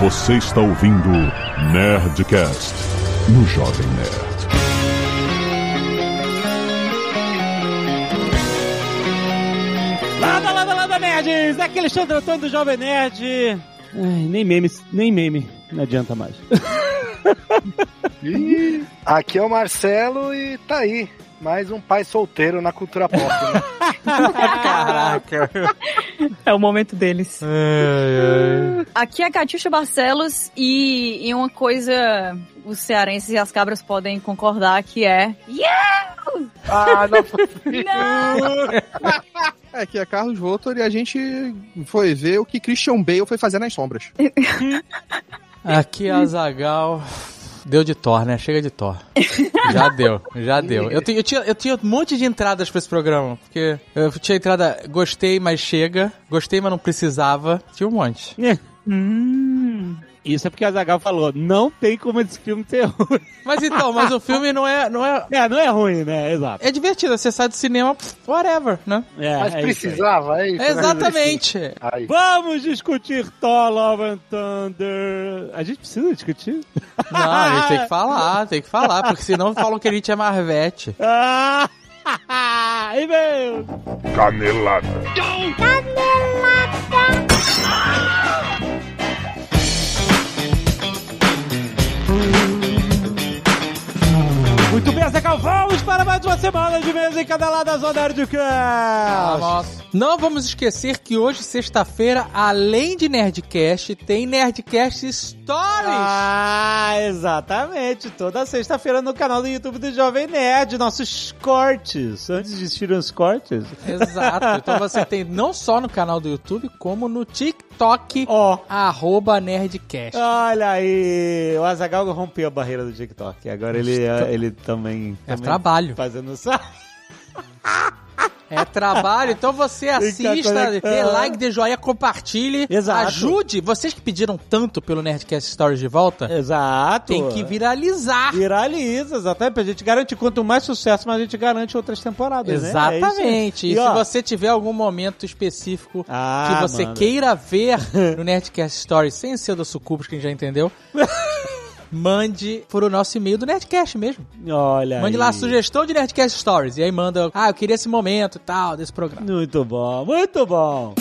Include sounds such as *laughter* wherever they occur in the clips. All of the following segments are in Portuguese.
Você está ouvindo Nerdcast no Jovem Nerd. Lada, lada, lada, nerds! Aqui é Alexandre Antônio do Jovem Nerd. Ai, nem meme, nem meme, não adianta mais. *laughs* Aqui é o Marcelo e tá aí. Mais um pai solteiro na cultura pop. Né? *laughs* Caraca! É o momento deles. Aqui é a Catiuxa Barcelos e, e uma coisa os cearenses e as cabras podem concordar que é Yeah! ah, não. Não! Aqui é Carlos Voltor e a gente foi ver o que Christian Bale foi fazer nas sombras. Aqui é a Zagal. Deu de Thor, né? Chega de Thor. Já *laughs* deu, já deu. Eu, tinha- eu tinha, eu tinha um monte de entradas pra esse programa. Porque eu tinha entrada gostei, mas chega. Gostei, mas não precisava. Tinha um monte. Hum. Isso é porque a Zagal falou, não tem como esse filme ser ruim. *laughs* Mas então, mas o filme não é. Não é, É, não é ruim, né? Exato. é divertido. Você sai do cinema, whatever, né? É, Mas é isso aí. precisava, é isso? né? Exatamente. Aí. Vamos discutir Thor Love and Thunder. A gente precisa discutir? Não, a gente tem que *laughs* falar, tem que falar, porque senão falam que a gente é Marvete. Ah! *laughs* E-mail! Canelada. Muito bem, Zagal, vamos para mais uma semana de mesa em cada lado da Zona Nerdcast. Nossa. Não vamos esquecer que hoje, sexta-feira, além de Nerdcast, tem Nerdcast Stories. Ah, exatamente. Toda sexta-feira no canal do YouTube do Jovem Nerd, nossos cortes. Antes de existirem os cortes. Exato. Então você tem não só no canal do YouTube, como no TikTok, Ó. arroba Nerdcast. Olha aí, o Azagal rompeu a barreira do TikTok. Agora ele, ele também. É também trabalho. Fazendo isso. *laughs* É trabalho, então você assista, dê like, dê joinha, compartilhe. Exato. Ajude. Vocês que pediram tanto pelo Nerdcast Stories de volta, Exato. tem que viralizar. Viraliza, exatamente. A gente garante, quanto mais sucesso, mais a gente garante outras temporadas, né? É Exatamente. isso aí. e se ó, você tiver algum momento específico Ah, que você manda. queira ver *laughs* no Nerdcast Stories sem ser do Sucubus, quem já entendeu, *laughs* mande por o nosso e-mail do Nerdcast mesmo. Olha Mande aí. lá a sugestão de Nerdcast Stories. E aí manda, ah, eu queria esse momento e tal, desse programa. Muito bom, muito bom.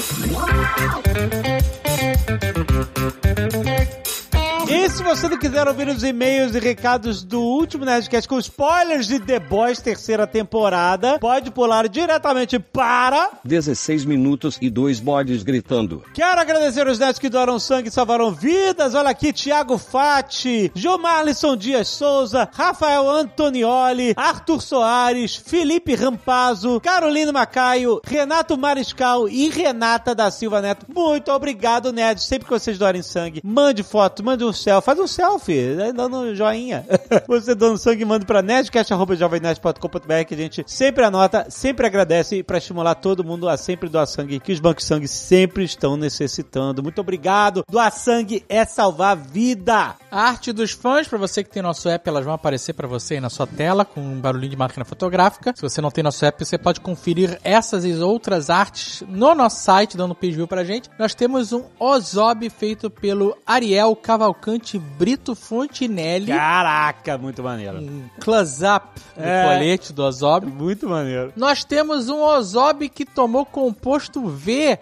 E se você não quiser ouvir os e-mails e recados do último Nerdcast com spoilers de The Boys terceira temporada, pode pular diretamente para... 16 minutos e dois bodes gritando. Quero agradecer os nerds que doaram sangue e salvaram vidas. Olha aqui, Thiago Fati, Jomarlisson Dias Souza, Rafael Antonioli, Arthur Soares, Felipe Rampazzo, Carolina Macaio, Renato Mariscal e Renata da Silva Neto. Muito obrigado, nerds. Sempre que vocês doarem sangue, mande foto, mande um faz um selfie, né, dando um joinha. *laughs* Você dando sangue, manda pra nerdcast.jovemnerd.com.br que a gente sempre anota, sempre agradece pra estimular todo mundo a sempre doar sangue, que os bancos de sangue sempre estão necessitando. Muito obrigado. Doar sangue é salvar vida. A arte dos fãs, pra você que tem nosso app, elas vão aparecer pra você aí na sua tela com um barulhinho de máquina fotográfica. Se você não tem nosso app, você pode conferir essas e outras artes no nosso site, dando page view pra gente. Nós temos um Ozob feito pelo Ariel Cavalcante Brito Fontinelli. Caraca, muito maneiro. Um close-up do É. colete do Ozob. Muito maneiro. Nós temos um Ozob que tomou composto V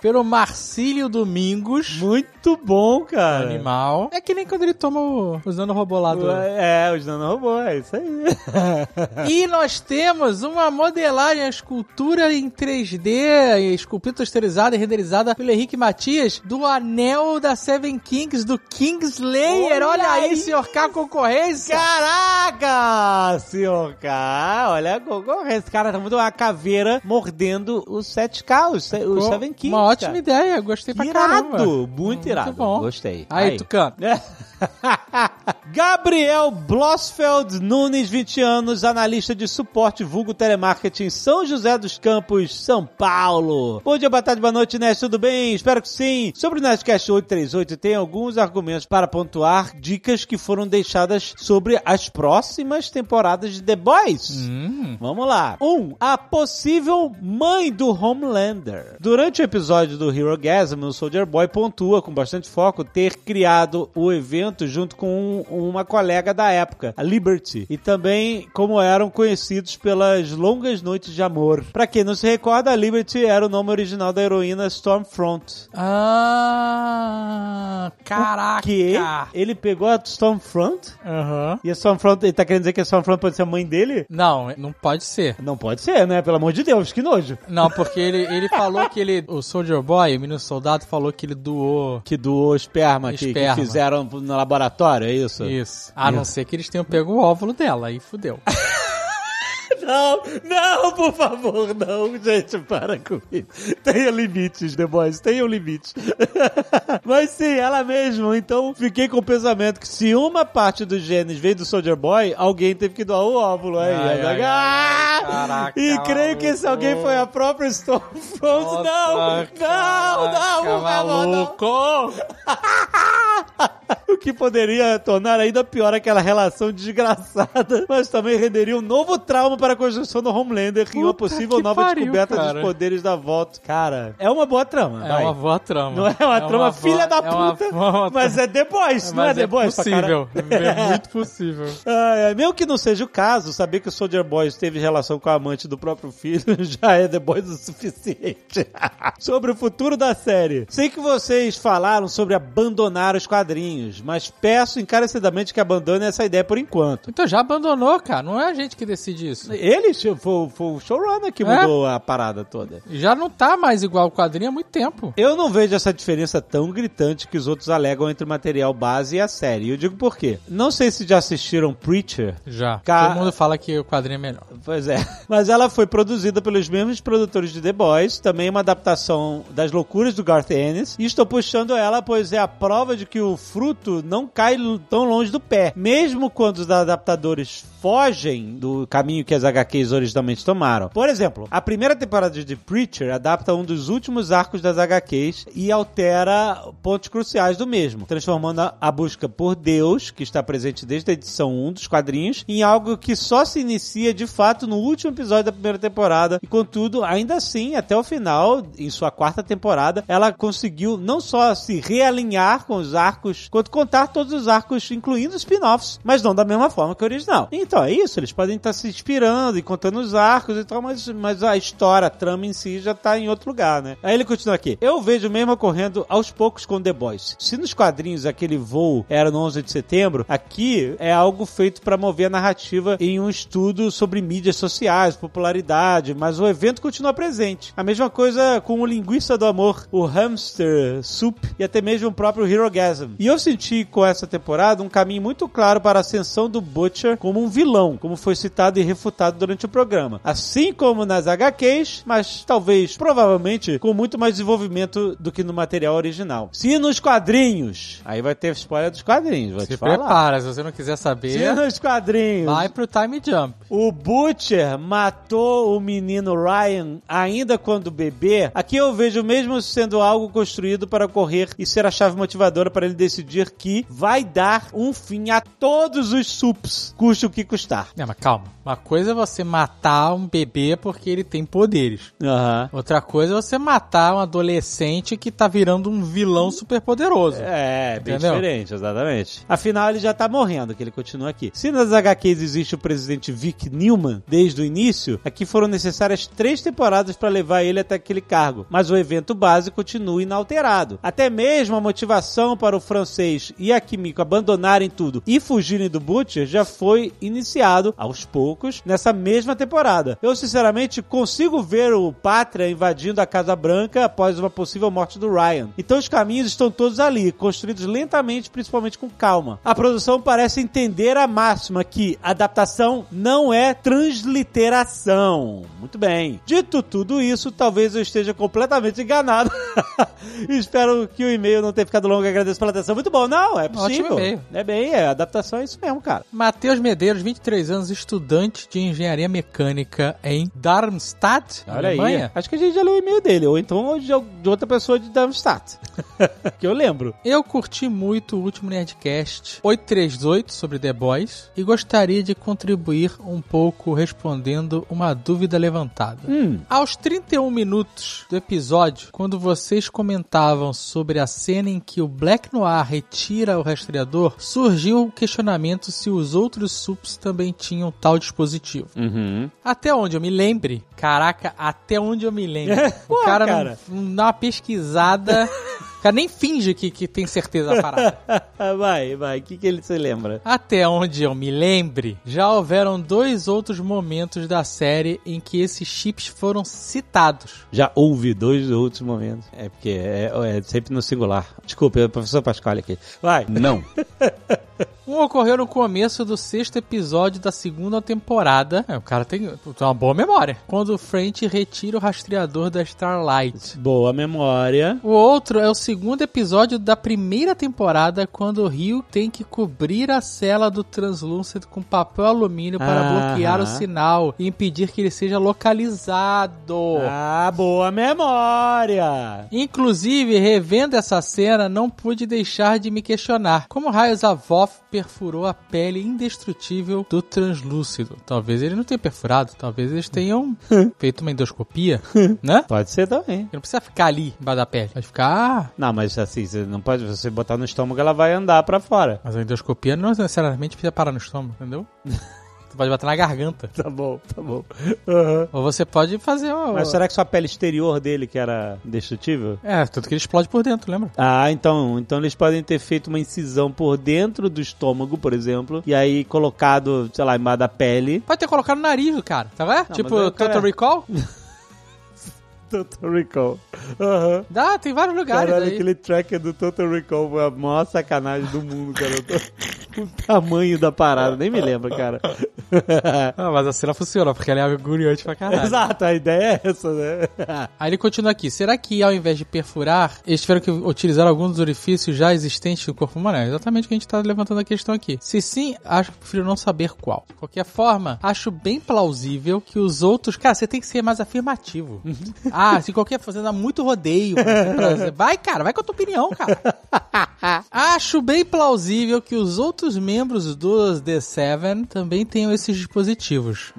pelo Marcílio Domingos. Muito bom, cara. Animal. É que nem quando ele toma o, usando o robô lá do... É, os nanorobô, é isso aí. *laughs* E nós temos uma modelagem, escultura em 3D, esculpida texturizada e renderizada pelo Henrique Matias, do anel da Seven Kings, do Kingslayer. Olha Olha, aí, aí. senhor K concorrência. Caraca, senhor K, olha a concorrência. Esse cara tá muito uma caveira mordendo os 7K, os, se- os Pô, Seven Kings. Uma ótima cara. ideia, gostei pra caramba. Irado, muito Muito irado. bom. Gostei. Aí, Tucano. *laughs* *laughs* Gabriel Blossfeld Nunes, 20 anos, analista de suporte vulgo telemarketing, São José dos Campos, São Paulo. Bom dia, boa tarde, boa noite, Nest, tudo bem? Espero que sim. Sobre o Nestcast 838, tem alguns argumentos para pontuar dicas que foram deixadas sobre as próximas temporadas de The Boys. Hum. Vamos lá. 1. Um, a possível mãe do Homelander. Durante o episódio do Hero Gasm, o Soldier Boy pontua com bastante foco ter criado o evento junto com um, uma colega da época, a Liberty, e também como eram conhecidos pelas longas noites de amor. Pra quem não se recorda, a Liberty era o nome original da heroína Stormfront. Ah, caraca. Que ele pegou a Stormfront Aham. e a Stormfront, ele tá querendo dizer que a Stormfront pode ser a mãe dele? Não, não pode ser. Não pode ser, né? Pelo amor de Deus, que nojo. Não, porque ele, ele falou que ele. O Soldier Boy, o menino soldado, falou que ele doou. Que doou esperma, que- Que, Esperma. fizeram no laboratório, é isso? Isso. A não ser que eles tenham pego o óvulo dela, aí fudeu. *laughs* Não, não, por favor, não, gente, para com isso. Tenha limites, The Boys, tenham limites. *laughs* Mas sim, ela mesma, então fiquei com o pensamento que se uma parte dos genes veio do Soldier Boy, alguém teve que doar o óvulo aí. Ai, ai, Ah! ai, caraca, e creio que esse alguém foi a própria Stormfront. Não, não, não, caraca, por favor, não. maluco. *laughs* O que poderia tornar ainda pior aquela relação desgraçada, mas também renderia um novo trauma para a construção do Homelander e uma Puta possível nova pariu, descoberta cara. dos poderes da volta. Cara, é uma boa trama. É vai. uma boa trama. Não é uma trama filha da é uma- puta, uma- mas é The Boys, não é é Boys pra possível. *laughs* É muito possível. Ai, mesmo que não seja o caso, saber que o Soldier Boy teve relação com a amante do próprio filho *laughs* já é The Boys o suficiente. *laughs* sobre o futuro da série. Sei que vocês falaram sobre abandonar os quadrinhos, mas peço encarecidamente que abandone essa ideia por enquanto. Então já abandonou, cara. Não é a gente que decide isso. Ele foi, foi o showrunner que É? mudou a parada toda. Já não tá mais igual o quadrinho há muito tempo. Eu não vejo essa diferença tão gritante que os outros alegam entre o material base e a série. E eu digo por quê. Não sei se já assistiram Preacher, Já. Ca- Todo mundo fala que o quadrinho é melhor. Pois é. *laughs* Mas ela foi produzida pelos mesmos produtores de The Boys, também uma adaptação das loucuras do Garth Ennis. E estou puxando ela, pois é a prova de que o fruto não cai tão longe do pé. Mesmo quando os adaptadores fogem do caminho que as HQs originalmente tomaram. Por exemplo, a primeira temporada de The Preacher adapta um dos últimos arcos das HQs e altera pontos cruciais do mesmo, transformando a- busca por Deus, que está presente desde a edição 1 dos quadrinhos, em algo que só se inicia de fato no último episódio da primeira temporada. E contudo, ainda assim, até o final, em sua quarta temporada, ela conseguiu não só se realinhar com os arcos, quanto contar todos os arcos, incluindo spin-offs, mas não da mesma forma que o original. Então é isso, eles podem estar se inspirando e contando os arcos e tal, mas, mas a história, a trama em si já tá em outro lugar, né? Aí ele continua aqui. Eu vejo mesmo ocorrendo aos poucos com The Boys. Se nos quadrinhos aquele voo era no 11 de setembro, aqui é algo feito para mover a narrativa em um estudo sobre mídias sociais, popularidade, mas o evento continua presente. A mesma coisa com o Linguiça do Amor, o Hamster Soup e até mesmo o próprio Hero Gasm. E eu senti com essa temporada um caminho muito claro para a ascensão do Butcher como um vilão, como foi citado e refutado durante o programa. Assim como nas HQs, mas talvez, provavelmente, com muito mais desenvolvimento do que no material original. Se nos quadrinhos, aí vai ter spoiler dos quadrinhos, vou Se te falar. prepara, se você não quiser Se saber, nos quadrinhos vai pro Time Jump. o Butcher matou o menino Ryan ainda quando bebê. Aqui eu vejo mesmo sendo algo construído para ocorrer e ser a chave motivadora para ele decidir que vai dar um fim a todos os sups, custe o que custar. Não, mas calma. Uma coisa é você matar um bebê porque ele tem poderes. Aham. Outra coisa é você matar um adolescente que tá virando um vilão super poderoso. É, bem Entendeu? diferente, exatamente. Afinal, ele já tá morrendo, que ele continua aqui. Se nas HQs existe o presidente Vic Newman desde o início, aqui foram necessárias três temporadas para levar ele até aquele cargo. Mas o evento base continua inalterado. Até mesmo a motivação para o francês e a Kimiko abandonarem tudo e fugirem do Butcher já foi iniciado aos poucos nessa mesma temporada. Eu, sinceramente, consigo ver o Pátria invadindo a Casa Branca após uma possível morte do Ryan. Então os caminhos estão todos ali, construídos lentamente, principalmente com calma. A produção parece entender a máxima que adaptação não é transliteração. Muito bem. Dito tudo isso, talvez eu esteja completamente enganado. *laughs* Espero que o e-mail não tenha ficado longo. Agradeço pela atenção. Muito bom. Não, é Ótimo possível. e-mail. É bem, é, adaptação é isso mesmo, cara. Matheus Medeiros, 23 anos, estudante de engenharia mecânica em Darmstadt, Olha Alemanha. aí. Acho que a gente já leu o e-mail dele, ou então de, de outra pessoa de Darmstadt. *laughs* que eu lembro. Eu curti muito o último Nerdcast 838 sobre The Boys e gostaria de contribuir um pouco respondendo uma dúvida levantada. Hum. Aos 31 minutos do episódio, quando vocês comentavam sobre a cena em que o Black Noir retira o rastreador, surgiu o questionamento se os outros sups também tinham tal dispositivo. Uhum. Até onde eu me lembre, caraca, até onde eu me lembre. Pô, *laughs* o cara, cara. Não, não dá uma pesquisada. o cara nem finge que, que tem certeza da parada. *laughs* vai, vai. O que, que ele se lembra? Até onde eu me lembre, já houveram dois outros momentos da série em que esses chips foram citados. Já houve dois outros momentos. É porque é, é sempre no singular. Desculpa, é o professor Pasquale aqui. Vai. Não. *laughs* Um ocorreu no começo do sexto episódio da segunda temporada. É, o cara tem, tem uma boa memória. Quando o French retira o rastreador da Starlight. Boa memória. O outro é o segundo episódio da primeira temporada, quando o Rio tem que cobrir a cela do Translucent com papel alumínio para Aham. bloquear o sinal e impedir que ele seja localizado. Ah, boa memória. Inclusive, revendo essa cena, não pude deixar de me questionar como raios a Voth perfurou a pele indestrutível do translúcido. Talvez ele não tenha perfurado, talvez eles tenham *laughs* feito uma endoscopia, *laughs* né? Pode ser também. Ele não precisa ficar ali embaixo da pele, pode ficar Não, mas assim, você não pode. Você botar no estômago, ela vai andar pra fora. Mas a endoscopia não necessariamente precisa parar no estômago, entendeu? *laughs* você pode bater na garganta. Tá bom, tá bom. Aham. Ou você pode fazer uma... Mas será que só a pele exterior dele que era indestrutível? É, tanto que ele explode por dentro, lembra? Ah, então, então eles podem ter feito uma incisão por dentro do estômago, por exemplo, e aí colocado, sei lá, embaixo da pele. Pode ter colocado no nariz cara, tá vendo? Não, tipo, cara- Total Recall? *laughs* Total Recall. Aham. Dá, tem vários lugares Caralho, aí. aquele tracker do Total Recall foi a maior sacanagem do mundo, cara. Tô- O tamanho da parada, nem me lembro, cara. *laughs* Ah, mas a cena funciona, porque ela é agoniante pra caralho. Exato, a ideia é essa, né? *laughs* Aí ele continua aqui. Será que ao invés de perfurar, eles tiveram que utilizar alguns dos orifícios já existentes do corpo humano? É exatamente o que a gente tá levantando a questão aqui. Se sim, acho que prefiro não saber qual. De qualquer forma, acho bem plausível que os outros... Cara, você tem que ser mais afirmativo. Ah, se qualquer fazendo muito rodeio. pra- Vai, cara, vai com a tua opinião, cara. *laughs* Acho bem plausível que os outros membros dos The Seven também tenham esses dispositivos.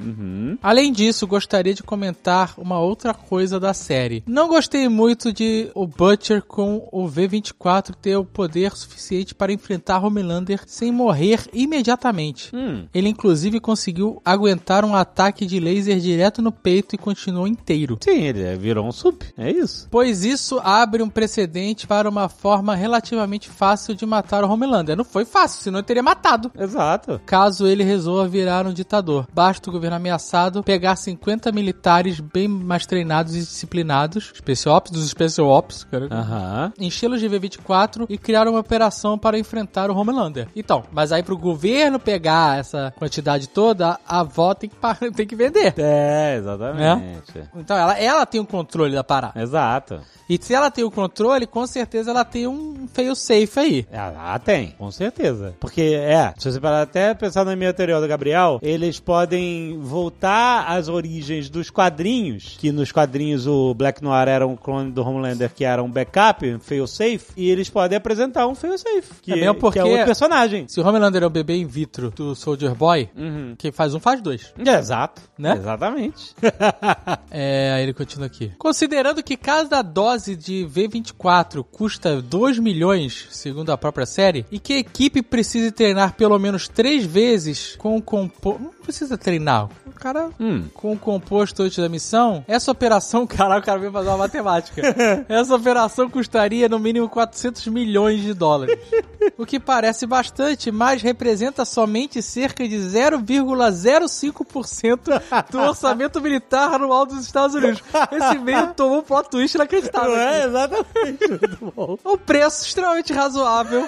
Além disso, gostaria de comentar uma outra coisa da série. Não gostei muito de o Butcher com o V24 ter o poder suficiente para enfrentar Homelander sem morrer imediatamente. Hum. Ele inclusive conseguiu aguentar um ataque de laser direto no peito e continuou inteiro. Sim, ele virou um sup, é isso. Pois isso abre um precedente para uma forma relativamente fácil de matar o Homelander. Não foi fácil, senão ele teria matado. Exato. Caso ele resolva virar um ditador. Basta o governo ameaçado pegar 50 militares bem mais treinados e disciplinados, Special Ops dos Special Ops, cara, Aham. enchê-los de V24 e criar uma operação para enfrentar o Homelander. Então, mas aí pro governo pegar essa quantidade toda, a avó tem que, *laughs* tem que vender. É, exatamente. Então ela, ela tem o controle da parada. Exato. E se ela tem o controle, com certeza ela tem um fail safe aí. Ah, tem, com certeza. Porque, é, se você parar até pensar na minha teoria do Gabriel, eles podem voltar às origens dos quadrinhos, que nos quadrinhos o Black Noir era um clone do Homelander que era um backup, um fail-safe, e eles podem apresentar um fail-safe, que, É porque- que é outro personagem. Se o Homelander é o bebê in vitro do Soldier Boy, Uhum. quem faz um faz dois. É, Exato. Né? Exatamente. *laughs* É, aí ele continua aqui. Considerando que cada dose de V24 custa 2 milhões, segundo a própria série, e que a equipe precise treinar pelo menos três vezes com o composto. Precisa treinar. O cara. Hum. Com o composto antes da missão, essa operação, *laughs* caralho, o cara veio fazer uma matemática. *laughs* essa operação custaria no mínimo 400 milhões de dólares. O que parece bastante, mas representa somente cerca de 0,05% do orçamento militar anual dos Estados Unidos. Esse meio tomou um plot twist inacreditável. É? Exatamente. *laughs* Muito bom. Um preço extremamente razoável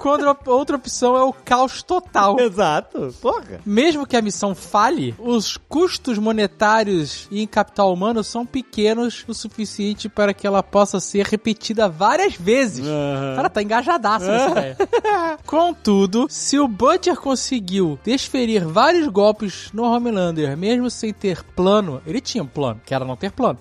Quando a outra opção é o caos total. Exato. Porra. Mesmo que a missão falhe, os custos monetários e em capital humano são pequenos o suficiente para que ela possa ser repetida várias vezes. Aham. Cara, tá engajadaço nessa ideia. *laughs* Contudo, se o Butcher conseguiu desferir vários golpes no Homelander, mesmo sem ter plano, ele tinha um plano, que era não ter plano.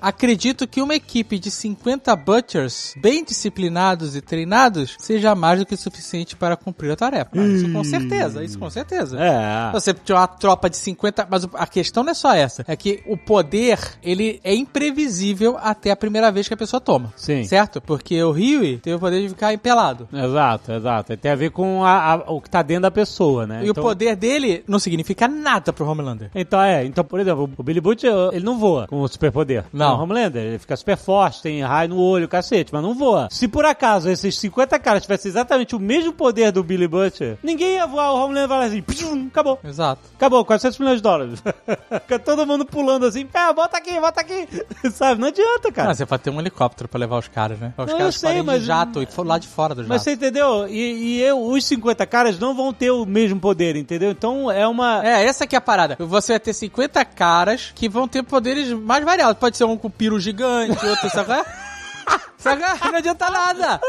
Acredito que uma equipe de 50 Butchers, bem disciplinados e treinados, seja mais do que suficiente para cumprir a tarefa. Isso com certeza, isso com certeza. É. Você tinha uma tropa de 50, mas a questão não é só essa, é que o poder, ele é imprevisível até a primeira vez que a pessoa toma. Sim. Certo? Porque o Huey tem o poder de ficar empelado. Exato, exato. Tem a ver com a- a- o que tá dentro da pessoa, né? E o poder dele não significa nada pro Homelander. Então é, então, por exemplo, o Billy Butcher, ele não voa com o superpoder. Não. O Homelander, ele fica super forte, tem raio no olho, cacete, mas não voa. Se por acaso esses 50 caras tivessem exatamente o mesmo poder do Billy Butcher, ninguém ia voar, o Homelander vai lá assim, pshum, acabou. Exato. Acabou, 400 milhões de dólares. *laughs* Fica todo mundo pulando assim, ah, bota aqui, bota aqui. *laughs* Sabe, não adianta, cara. Ah, você pode ter um helicóptero pra levar os caras, né? Os Não, eu caras sei, podem mas- de jato e for lá de fora do jato. Mas você entendeu? E, e eu, os 50 caras não vão ter o mesmo poder, entendeu? Então é uma. É, essa que é a parada. Você vai ter 50 caras que vão ter poderes mais variados. Pode ser um com piro gigante, outro, sabe? *laughs* é? É? Não adianta nada.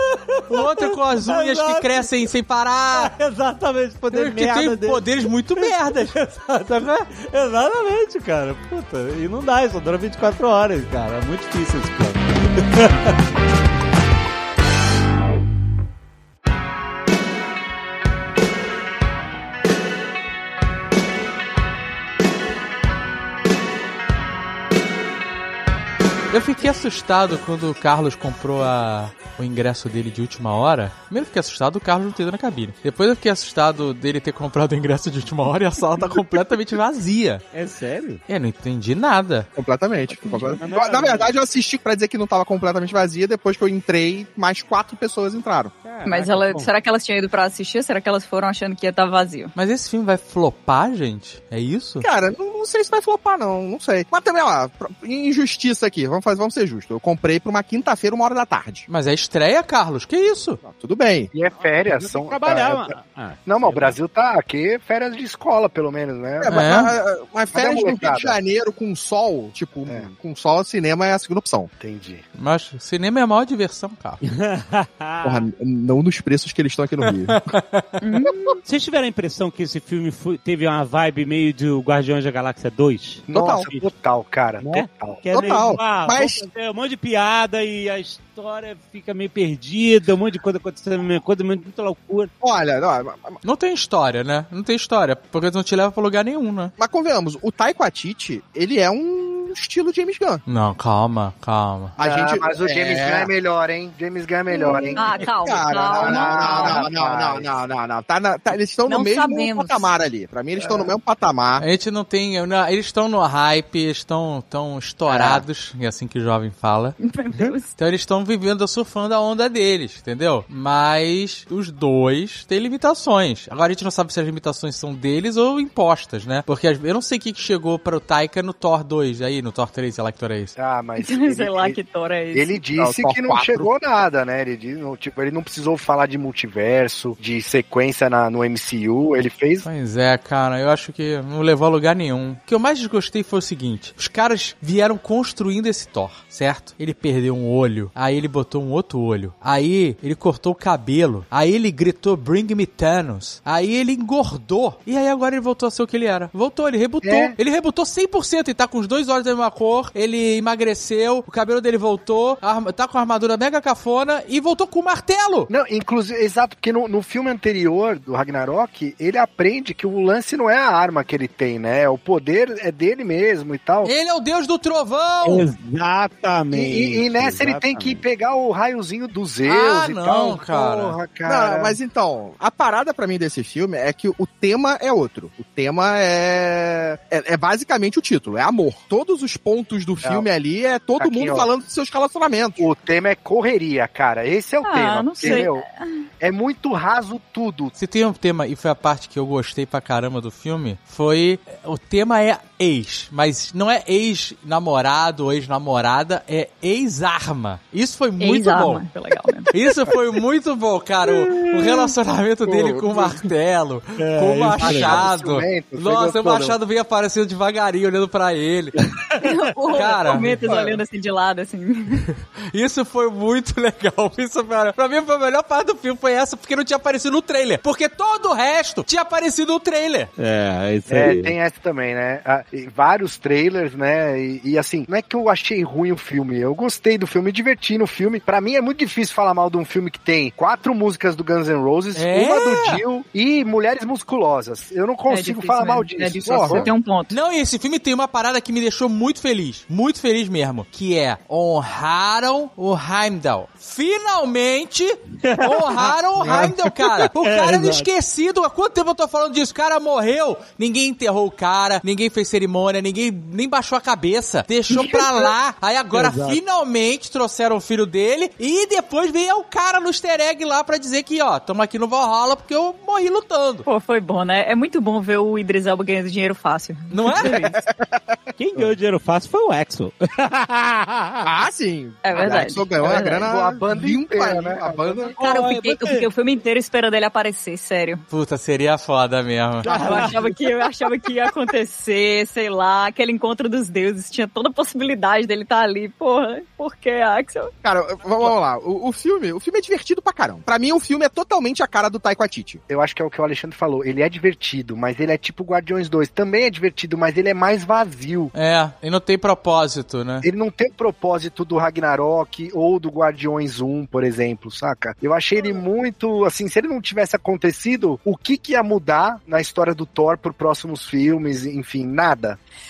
O outro com as unhas que Exato. crescem sem parar. *laughs* Exatamente, poder que tem dele. poderes muito *laughs* merdas. Qual é? Exatamente, cara. Puta, e não dá, isso dura 24 horas, cara. É muito difícil esse plano. *laughs* Eu fiquei assustado quando o Carlos comprou a- o ingresso dele de última hora. Primeiro eu fiquei assustado do Carlos não ter ido na cabine. Depois eu fiquei assustado dele ter comprado o ingresso de última hora e a sala tá completamente vazia. É sério? É, não entendi nada. Completamente. completamente. Na verdade, eu assisti pra dizer que não tava completamente vazia. Depois que eu entrei, mais quatro pessoas entraram. Mas ela, será que elas tinham ido pra assistir? ou Será que elas foram achando que ia estar vazio? Mas esse filme vai flopar, gente? É isso? Cara, não, não sei se vai flopar, não. Não sei. Mas também, ó, injustiça aqui. Vamos, fazer, vamos ser justos. Eu comprei pra uma quinta-feira, uma hora da tarde. Mas é estreia, Carlos. Que isso? Ah, tudo bem. E é férias, são. Trabalhar, tá- mano. Ah, Não, mas o Brasil tá aqui, férias de escola, pelo menos, né? É, mas, É? mas- mas férias no Rio de Janeiro com sol, tipo, É. com sol, cinema é a segunda opção. Entendi. Mas cinema é a maior diversão, Carlos. *laughs* Porra, não nos preços que eles estão aqui no Rio. *laughs* Vocês tiveram a impressão que esse filme foi- teve uma vibe meio de Guardiões da Galáxia 2? Nossa, total, cara. Né? Total. Que é Total, meio, ah, mas- fazer um monte de piada e a história fica meio perdida, um monte de coisa acontecendo, a mesma coisa, muita loucura. Olha, não, Não tem história, né? Não tem história, porque não te leva pra lugar nenhum, né? mas convenhamos, o Taiko Atiti, ele é um estilo James Gunn. Não, calma, calma. A Ah, gente, mas o James é... Gunn é melhor, hein? James Gunn é melhor, hein? Ah, calma, Cara, calma. não, não, calma. não, não, não, não, não, não. Tá na- tá- eles estão no mesmo sabemos. patamar ali. Pra mim, eles estão no mesmo patamar. A gente não tem. não, eles estão no hype, eles estão tão estourados, é assim que o jovem fala. *laughs* Então eles estão vivendo, surfando a onda deles, entendeu? Mas os dois têm limitações. Agora a gente não sabe se as limitações são deles ou impostas, né? Porque eu não sei o que que chegou para o Taika no Thor 2, aí, no Thor 3, sei lá que Thor é esse. Ah, mas. *laughs* Sei lá que tora é esse. Ele disse Não, que não quatro. chegou nada, né? Ele disse, não, tipo, ele não precisou falar de multiverso, de sequência na, no MCU. Ele fez. Pois é, cara, eu acho que não levou a lugar nenhum. O que eu mais desgostei foi o seguinte: os caras vieram construindo esse Thor, certo? Ele perdeu um olho, aí ele botou um outro olho, aí ele cortou o cabelo, aí ele gritou Bring me Thanos, aí ele engordou, e aí agora ele voltou a ser o que ele era. Voltou, ele rebutou. É. Ele rebutou 100% e tá com os dois olhos da mesma cor, ele emagreceu, o cabelo dele voltou, tá com a armadura mega cafona e voltou com o martelo. Não, inclusive, exato, porque no, no filme anterior do Ragnarok, ele aprende que o lance não é a arma que ele tem, né? O poder é dele mesmo e tal. Ele é o deus do trovão! E, Exatamente. e- e nessa ele tem que exatamente. pegar o raiozinho do Zeus Ah, e não, tal. cara. Porra, cara. Não, mas então, a parada pra mim desse filme é que o tema é outro. O tema é, é, é basicamente o título, é amor. Todos os pontos do filme ali é todo Aqui, mundo ó. falando dos seus relacionamentos. O tema é correria, cara. Esse é o Ah, tema. não sei. meu, é muito raso tudo. Se tem um tema, e foi a parte que eu gostei pra caramba do filme, foi. O tema é ex, mas não é ex-namorado ou ex-namorada, é ex-arma. Isso foi muito bom. Foi legal mesmo. *laughs* Isso foi muito bom, cara. O, o relacionamento dele com o martelo, *laughs* É, com o machado. Nossa, o machado vinha aparecendo devagarinho, olhando pra ele. *laughs* o Cara. Prometheus olhando assim de lado, assim. Isso foi muito legal. Isso, cara, pra mim, foi a melhor parte do filme foi essa, porque não tinha aparecido no trailer. Porque todo o resto tinha aparecido no trailer. É, é isso É, aí. tem essa também, né? Ah, vários trailers, né? E, e, assim, não é que eu achei ruim o filme. Eu gostei do filme, me diverti no filme. Pra mim é muito difícil falar mal de um filme que tem quatro músicas do Guns N' Roses, É. uma do Dio e mulheres musculosas. Eu não É consigo difícil falar mal mesmo, disso. É difícil, Porra. você tem um ponto. Não, e esse filme tem uma parada que me deixou muito feliz. Muito feliz mesmo. Que é honraram o Heimdall. Finalmente honraram o *laughs* Heimdall, cara. O *laughs* É, cara era exato. esquecido. Há quanto tempo eu tô falando disso? O cara morreu. Ninguém enterrou o cara, ninguém fez cerimônia, ninguém nem baixou a cabeça. Deixou pra *laughs* lá. Aí agora Exato. finalmente trouxeram o filho dele. E depois veio o cara no easter egg lá pra dizer que, ó, tamo aqui no Valhalla porque eu morri lutando. Pô, foi bom, né? É muito bom ver o Idris Elba ganhando dinheiro fácil. Não é? *laughs* Quem ganhou dinheiro fácil foi o Exo. *laughs* Ah, sim. É verdade. A Axel ganhou É uma verdade. grana A banda inteira, né? né? A banda... Cara, eu fiquei, eu fiquei o filme inteiro esperando ele aparecer, sério. Puta, seria foda mesmo. Eu achava, que, eu achava que ia acontecer, sei lá, aquele encontro dos deuses. Tinha toda a possibilidade dele estar ali. Porra, por que, Axel? Cara, vamos lá. O, o filme, o filme é divertido pra caramba. Pra mim, o filme é totalmente a cara do Taika Waititi. Eu acho que é o que o Alexandre falou. Ele é divertido, mas ele é tipo Guardiões 2. Também é divertido, mas ele é mais vazio. É, e não tem propósito, né? Ele não tem o propósito do Ragnarok ou do Guardiões 1, por exemplo, saca? Eu achei ele muito, assim, se ele não tivesse acontecido, o que que ia mudar na história do Thor por próximos filmes, enfim, nada,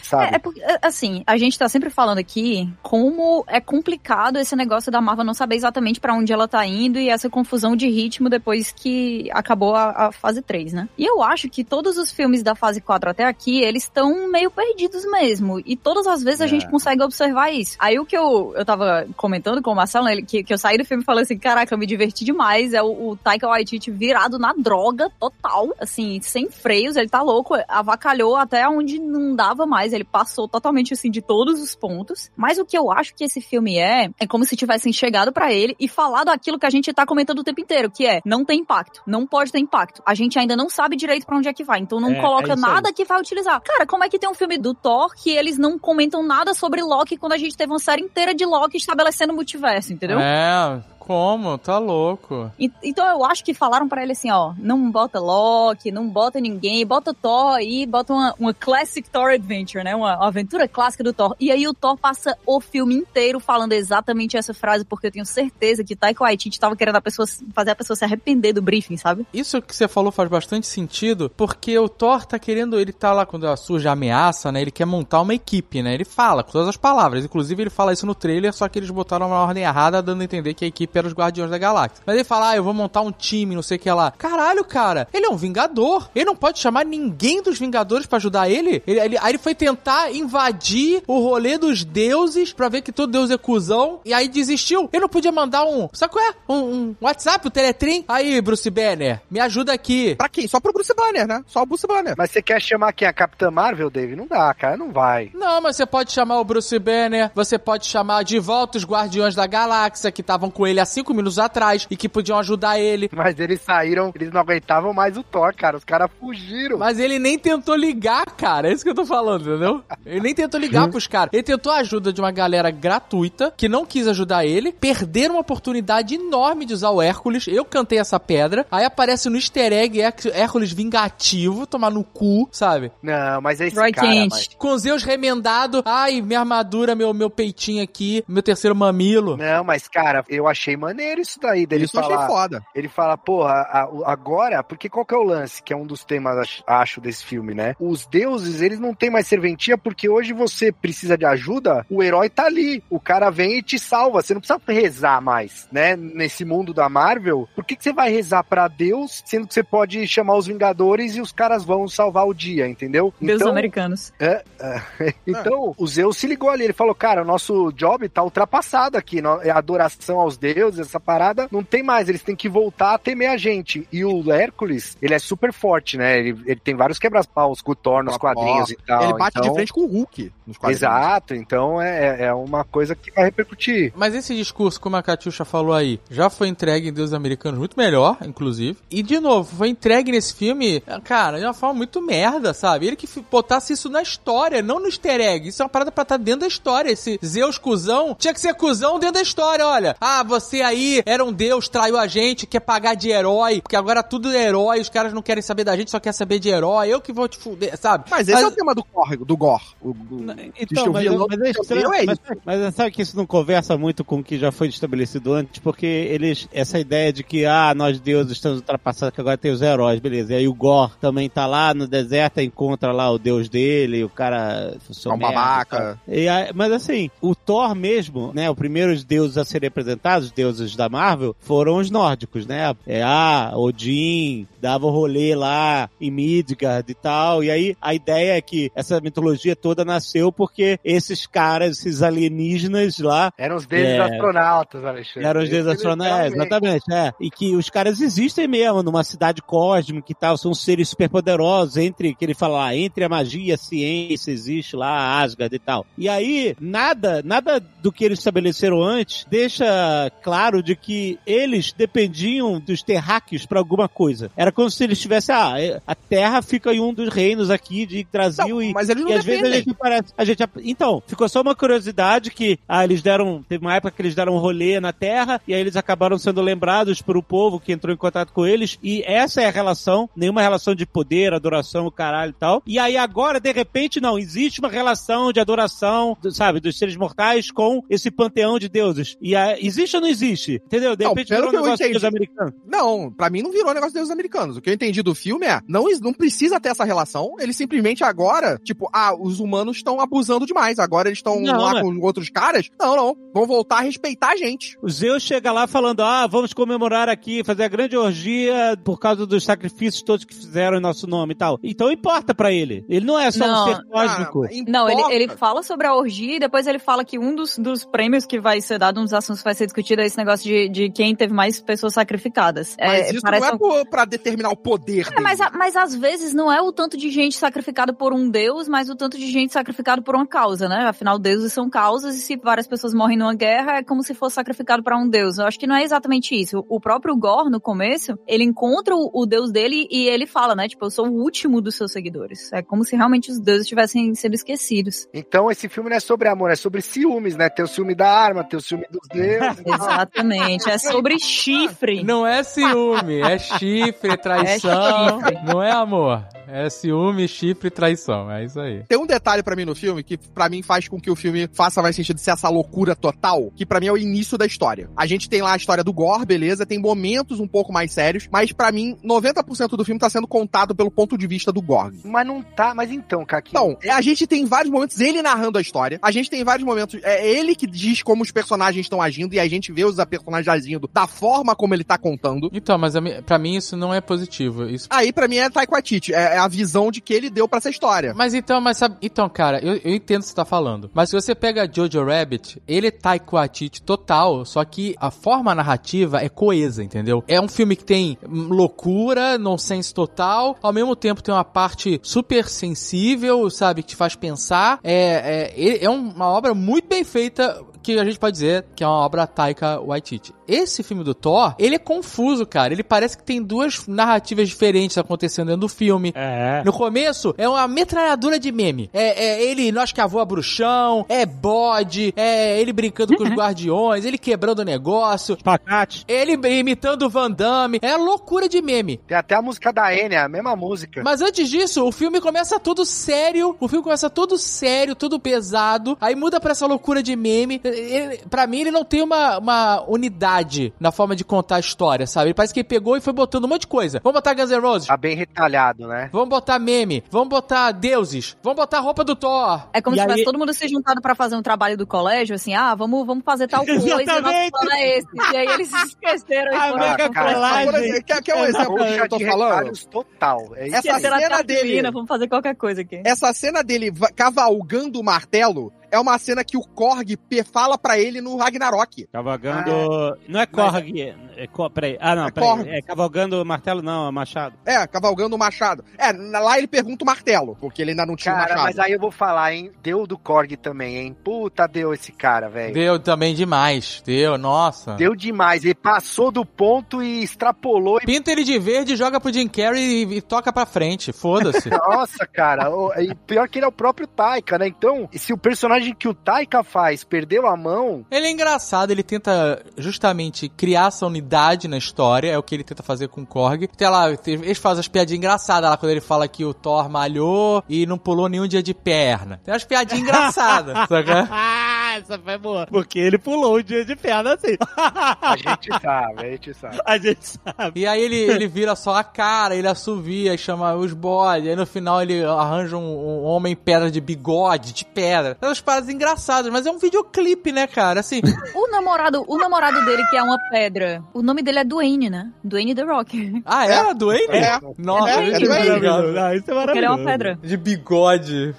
sabe? É, é porque, é, assim, a gente tá sempre falando aqui como é complicado esse negócio da Marvel não saber exatamente pra onde ela tá indo e essa confusão de ritmo depois que acabou a, a fase 3, né? E eu acho que todos os filmes da fase 4 até aqui, eles estão meio perdidos mesmo. E todas as vezes a gente consegue observar isso. Aí o que eu, eu tava comentando com o Marcelo, ele, que, que eu saí do filme e falei assim, caraca, eu me diverti demais. É o, o Taika Waititi virado na droga total, assim, sem freios, ele tá louco, avacalhou até onde não dava mais, ele passou totalmente, assim, de todos os pontos. Mas o que eu acho que esse filme é, é como se tivessem chegado pra ele e falado aquilo que a gente tá comentando o tempo inteiro, que é, não tem impacto, não pode ter impacto. A gente ainda não sabe direito pra onde é que vai, então não É, coloca é isso aí. nada que vai utilizar. Cara, como é que tem um filme do Thor que eles não comentam nada sobre Loki quando a gente teve uma série inteira de Loki estabelecendo o multiverso, entendeu? É, como? Tá louco. E- Então eu acho que falaram pra ele assim, ó, não bota Loki, não bota ninguém, bota Thor aí, bota uma, uma Classic Thor Adventure, né? Uma, uma aventura clássica do Thor. E aí o Thor passa o filme inteiro falando exatamente essa frase, porque eu tenho certeza que Taika Waititi tava querendo a pessoa, fazer a pessoa se arrepender do briefing, sabe? Isso que você falou faz bastante sentido, porque o Thor tá querendo, ele tá lá quando surge a ameaça, né? Ele quer montar uma equipe, né? Ele fala com todas as palavras. Inclusive, ele fala isso no trailer, só que eles botaram na ordem errada, dando a entender que a equipe era os Guardiões da Galáxia. Mas ele fala, ah, eu vou montar um time, não sei o que lá. Caralho, cara, ele é um Vingador. Ele não pode chamar ninguém dos Vingadores pra ajudar ele. ele, ele- aí ele foi tentar invadir o rolê dos deuses pra ver que todo deus é cuzão. E aí desistiu. Ele não podia mandar um. Sabe qual é? Um, um WhatsApp, o Teletrim. Aí, Bruce Banner, me ajuda aqui. Pra quem? Só pro Bruce Banner, né? Só o Bruce Banner. Mas você quer chamar quem? A Capitã Marvel, Dave? Não dá, cara, não vai. Não, mas você pode chamar o Bruce Banner, você pode chamar de volta os Guardiões da Galáxia, que estavam com ele há cinco minutos atrás e que podiam ajudar ele. Mas eles saíram, eles não aguentavam mais o Thor, cara. Os caras fugiram. Mas ele nem tentou ligar, cara. É isso que eu tô falando, entendeu? Ele nem tentou ligar pros caras. Ele tentou a ajuda de uma galera gratuita que não quis ajudar ele. Perderam uma oportunidade enorme de usar o Hércules. Eu cantei essa pedra. Aí aparece no easter egg Hé- Hércules vingativo, tomar no cu, sabe? Não, mas é esse Roy cara, mas... Com Zeus remendado. Ai, minha armadura, meu, meu peitinho aqui, meu terceiro mamilo. Não, mas, cara, eu achei maneiro isso daí, dele Isso eu falar... achei foda. Ele fala, porra, agora, porque qual que é o lance, que é um dos temas, ach- acho, desse filme, né? Os deuses, eles não têm mais serventia porque hoje você precisa de ajuda, o herói tá ali. O cara vem e te salva. Você não precisa rezar mais, né? Nesse mundo da Marvel. Por que, que você vai rezar pra Deus, sendo que você pode chamar os Vingadores e os caras vão salvar o dia, entendeu? Deus então, americanos. *laughs* então, o Zeus se ligou ali, ele falou, cara, o nosso job tá ultrapassado aqui, é adoração aos deuses deuses, essa parada, não tem mais. Eles têm que voltar a temer a gente. E o Hércules, ele é super forte, né? Ele, ele tem vários quebra-paus com o Thor nos quadrinhos e tal. Ele bate então... de frente com o Hulk nos quadrinhos. Exato, então é, é uma coisa que vai repercutir. Mas esse discurso, como a Catiuxa falou aí, já foi entregue em Deus Americanos muito melhor, inclusive. E, de novo, foi entregue nesse filme, cara, de uma forma muito merda, sabe? Ele que botasse isso na história, não no easter egg. Isso é uma parada pra estar dentro da história. Esse Zeus cuzão tinha que ser cuzão dentro da história, olha. Ah, você aí era um deus, traiu a gente, quer pagar de herói, porque agora tudo é herói, os caras não querem saber da gente, só quer saber de herói, eu que vou te fuder, sabe? Mas esse é o tema do Gore. Do Gore. O, o, Então, mas, mas é do estranho, é mas, mas sabe que isso não conversa muito com o que já foi estabelecido antes, porque eles, essa ideia de que, ah, nós deuses estamos ultrapassados, que agora tem os heróis, beleza. E aí o Gore também tá lá no deserto, encontra lá o deus dele, o cara... É um babaca. E mas assim, o Thor mesmo, né, os primeiros deuses a serem representados, os deuses da Marvel, foram os nórdicos, né? É, ah, Odin, dava o rolê lá em Midgard e tal. E aí a ideia é que essa mitologia toda nasceu porque esses caras, esses alienígenas lá, Eram os deuses É. astronautas, Alexandre. eram os deuses astronautas, é, exatamente, é. E que os caras existem mesmo numa cidade cósmica e tal, são seres superpoderosos, entre, que ele fala lá, entre a magia e a ciência, existe lá Asgard e tal. E aí, nada, nada do que eles estabeleceram antes deixa claro de que eles dependiam dos terráqueos pra alguma coisa. Era como se eles tivessem, ah, a Terra fica em um dos reinos aqui de Brasil Não, e mas eles não e às vezes a gente parece. A gente, então, ficou só uma curiosidade que ah, eles deram. Teve uma época que eles deram um rolê na Terra e aí eles acabaram sendo lembrados por o povo que entrou em contato com eles. E essa é a relação, nenhuma relação de poder, adoração, o caralho e tal. E aí agora, de repente, não, existe uma relação de adoração, do- sabe, dos seres mortais com esse panteão de deuses. E ah, existe ou não existe? Entendeu? De Não, repente virou um negócio entendi. dos americanos. Não, pra mim não virou negócio de deuses americanos. O que eu entendi do filme é, não, não precisa ter essa relação, eles simplesmente agora, tipo, ah, os humanos estão abusando demais, agora eles estão lá mas- com outros caras. Não, não, vão voltar a respeitar a gente. O Zeus chega lá falando, ah, vamos comemorar aqui, fazer a grande orgia por causa dos sacrifícios todos que fizeram em nosso nome e tal. Então importa pra ele. Ele não é só Não. um ser cósmico. Ah, Não, ele, ele fala sobre a orgia e depois ele fala que um dos, dos prêmios que vai ser dado, um dos assuntos que vai ser discutido é esse negócio de, de quem teve mais pessoas sacrificadas. Mas É, isso parece não é um- pra determinar o poder É, dele. mas, mas às vezes não é o tanto de gente sacrificada por um deus, mas o tanto de gente sacrificada por uma causa, né? Afinal, deuses são causas e se várias pessoas morrem numa guerra, é como se fosse sacrificado para um deus. Eu acho que não é exatamente isso. O próprio Gor, no começo, ele encontra o, o deus dele e ele fala, né? Tipo, eu sou o último dos seus seguidores. É como se realmente os deuses tivessem sido esquecidos. Então esse filme não é sobre amor, é sobre ciúmes, né? Tem o ciúme da arma, tem o ciúme dos deuses. *laughs* Exatamente. É sobre *laughs* chifre. Não é ciúme, é chifre, traição. chifre. Não é amor. É ciúme, chifre e traição. É isso aí. Tem um detalhe pra mim no filme que pra mim faz com que o filme faça mais sentido ser essa loucura total, que pra mim é o início da história. A gente tem lá a história do Gore, beleza, tem momentos um pouco mais sérios, mas pra mim 90% do filme tá sendo contado pelo ponto de vista do Gorg. Mas não tá, mas então, Kaki. Então, a gente tem vários momentos ele narrando a história. A gente tem vários momentos. É ele que diz como os personagens estão agindo e a gente vê os personagens agindo da forma como ele tá contando. Então, mas a mi- pra mim isso não é positivo. Isso Aí, pra mim, é Taika Waititi. É, é a visão de que ele deu pra essa história. Mas então, mas sabe, então, cara, eu, eu entendo o que você tá falando. Mas se você pega Jojo Rabbit, ele é Taika Waititi total, só que a forma narrativa é coesa, entendeu? É um filme que tem loucura, nonsense total, ao mesmo tempo tem uma parte super sensível, sabe, que te faz pensar. É, é, é uma obra muito bem feita que a gente pode dizer que é uma obra Taika Waititi. Esse filme do Thor, ele é confuso, cara. Ele parece que tem duas narrativas diferentes acontecendo dentro do filme. É. No começo, é uma metralhadora de meme. É, é ele, nós que avô bruxão, é bode, é ele brincando com os guardiões, ele quebrando o negócio, Espacate. ele imitando o Van Damme. É loucura de meme. Tem até a música da Enya, a mesma música. Mas antes disso, o filme começa todo sério. O filme começa todo sério, todo pesado. Aí muda pra essa loucura de meme. Ele, pra mim, ele não tem uma, uma unidade na forma de contar a história, sabe? Ele parece que ele pegou e foi botando um monte de coisa. Vamos botar Guns N' Roses? Tá bem retalhado, né? Vamos botar meme, vamos botar deuses, vamos botar a roupa do Thor. É como E se aí- tivesse todo mundo se juntado pra fazer um trabalho do colégio, assim, ah, vamos, vamos fazer tal coisa, e nosso Exatamente. plano é esse. E aí eles se *laughs* esqueceram e A foram mega colagem. Quer, quer um exemplo do que eu tô falando? total. É isso. Essa cena dele- vamos fazer qualquer coisa aqui. Essa cena dele va- cavalgando o martelo é uma cena que o Korg P fala pra ele no Ragnarok. Cavalgando. Não é Korg. É, co... Peraí. Ah, não, É peraí. Korg. É cavalgando martelo, não, é machado. É, cavalgando o machado. É, lá ele pergunta o martelo, porque ele ainda não tinha o Cara, machado. mas aí eu vou falar, hein? Deu do Korg também, hein? Puta, deu esse cara, velho. Deu também demais. Deu, nossa. Deu demais. Ele passou do ponto e extrapolou. E... Pinta ele de verde, joga pro Jim Carrey e, e toca pra frente. Foda-se. *laughs* Nossa, cara. o- e pior que ele é o próprio Taika, né? Então, se o personagem que o Taika faz perdeu a mão, Ele é engraçado, ele tenta justamente criar essa unidade na história, é o que ele tenta fazer com o Korg. Tem lá, eles fazem as piadinhas engraçadas lá quando ele fala que o Thor malhou e não pulou nenhum dia de perna. Tem umas piadinhas engraçadas, *laughs* saca? *laughs* Ah, essa foi boa. Porque ele pulou um dia de perna assim. a gente sabe, a gente sabe. A gente sabe. E aí ele, ele vira só a cara, ele assovia, chama os bodes, aí no final ele arranja um, um homem pedra de bigode, de pedra. São umas paradas engraçadas, mas é um videoclipe, né, cara? Assim, *laughs* O namorado, o namorado dele, que é uma pedra, o nome dele é Dwayne, né? Dwayne The Rock. ah, era Dwayne? É. Nossa, É, eu é não Dwayne. tinha ligado. Não, isso é Porque ele é maravilhoso. uma pedra. De bigode.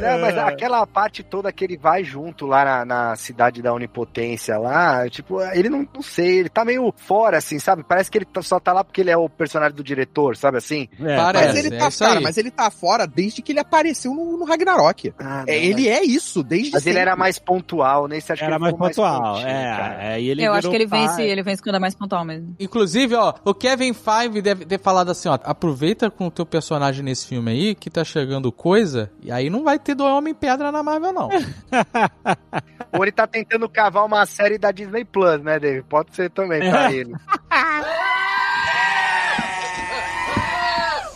É, mas aquela parte toda que ele vai junto lá na, na cidade da Onipotência lá, tipo, ele não, não sei, ele tá meio fora, assim, sabe? Parece que ele tá- só tá lá porque ele é o personagem do diretor, sabe assim? É, Parece. Mas ele é tá, cara, aí. mas ele tá fora desde que ele apareceu no, no Ragnarok. Ah, É, não, ele é isso, desde Mas ele sempre. era mais pontual, nesse acho Era que mais ele ficou pontual. pontinho, cara. é, é, e ele Eu acho que ele pai. vence, ele vence quando é mais pontual mesmo. Inclusive, ó, o Kevin Feige deve ter falado assim, ó, aproveita com o teu personagem nesse filme aí, que tá chegando coisa, e aí não vai ter do Homem-Pedra na Marvel, não. *laughs* *laughs* Ou ele tá tentando cavar uma série da Disney Plus, né, Dave? Pode ser também pra ele. *laughs*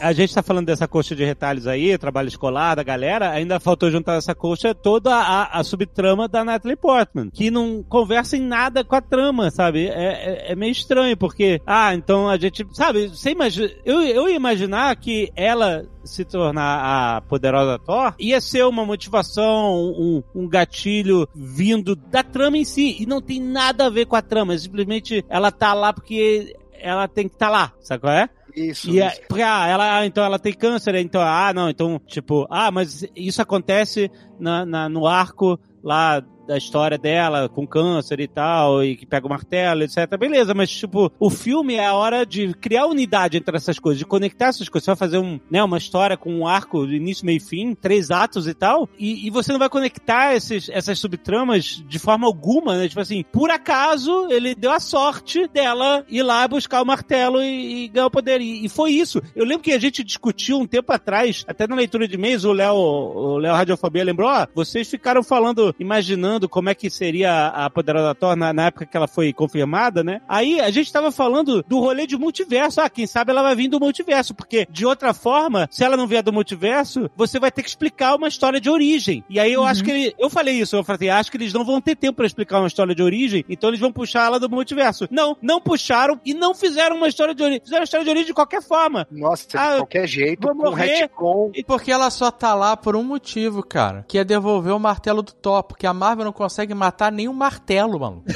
A gente tá falando dessa coxa de retalhos aí, trabalho escolar da galera, ainda faltou juntar essa coxa toda a, a subtrama da Natalie Portman, que não conversa em nada com a trama, sabe? É, é, é meio estranho, porque, ah, então a gente, sabe, você imagina, eu, eu ia imaginar que ela se tornar a poderosa Thor ia ser uma motivação, um, um gatilho vindo da trama em si, e não tem nada a ver com a trama, simplesmente ela tá lá porque ela tem que estar tá lá, sabe qual é? Isso. E é, isso. porque, ah, ela, ah, então ela tem câncer, então, ah, não, então, tipo, ah, mas isso acontece na, na- no arco lá da história dela, com câncer e tal, e que pega o martelo, etc. Beleza, mas, tipo, o filme é a hora de criar unidade entre essas coisas, de conectar essas coisas. Você vai fazer um, né, uma história com um arco início, meio e fim, três atos e tal, e, e você não vai conectar esses, essas subtramas de forma alguma, né? Tipo assim, por acaso ele deu a sorte dela ir lá buscar o martelo e, e ganhar o poder. E, e foi isso. Eu lembro que a gente discutiu um tempo atrás, até na leitura de e-mails, o Léo, o Léo Radiofobia lembrou, ó, vocês ficaram falando, imaginando como é que seria a Poderosa Thor na, na época que ela foi confirmada, né? Aí a gente tava falando do rolê de multiverso. Ah, quem sabe ela vai vir do multiverso, porque de outra forma, se ela não vier do multiverso, você vai ter que explicar uma história de origem. E aí eu acho que ele, eu falei isso, eu falei, acho que eles não vão ter tempo pra explicar uma história de origem, então eles vão puxar ela do multiverso. Não, não puxaram e não fizeram uma história de origem. Fizeram uma história de origem de qualquer forma. Nossa, Ah, de qualquer jeito, com morrer. retcon. E porque ela só tá lá por um motivo, cara. Que é devolver o martelo do Thor. Porque a Marvel não consegue matar nenhum martelo, mano. *laughs*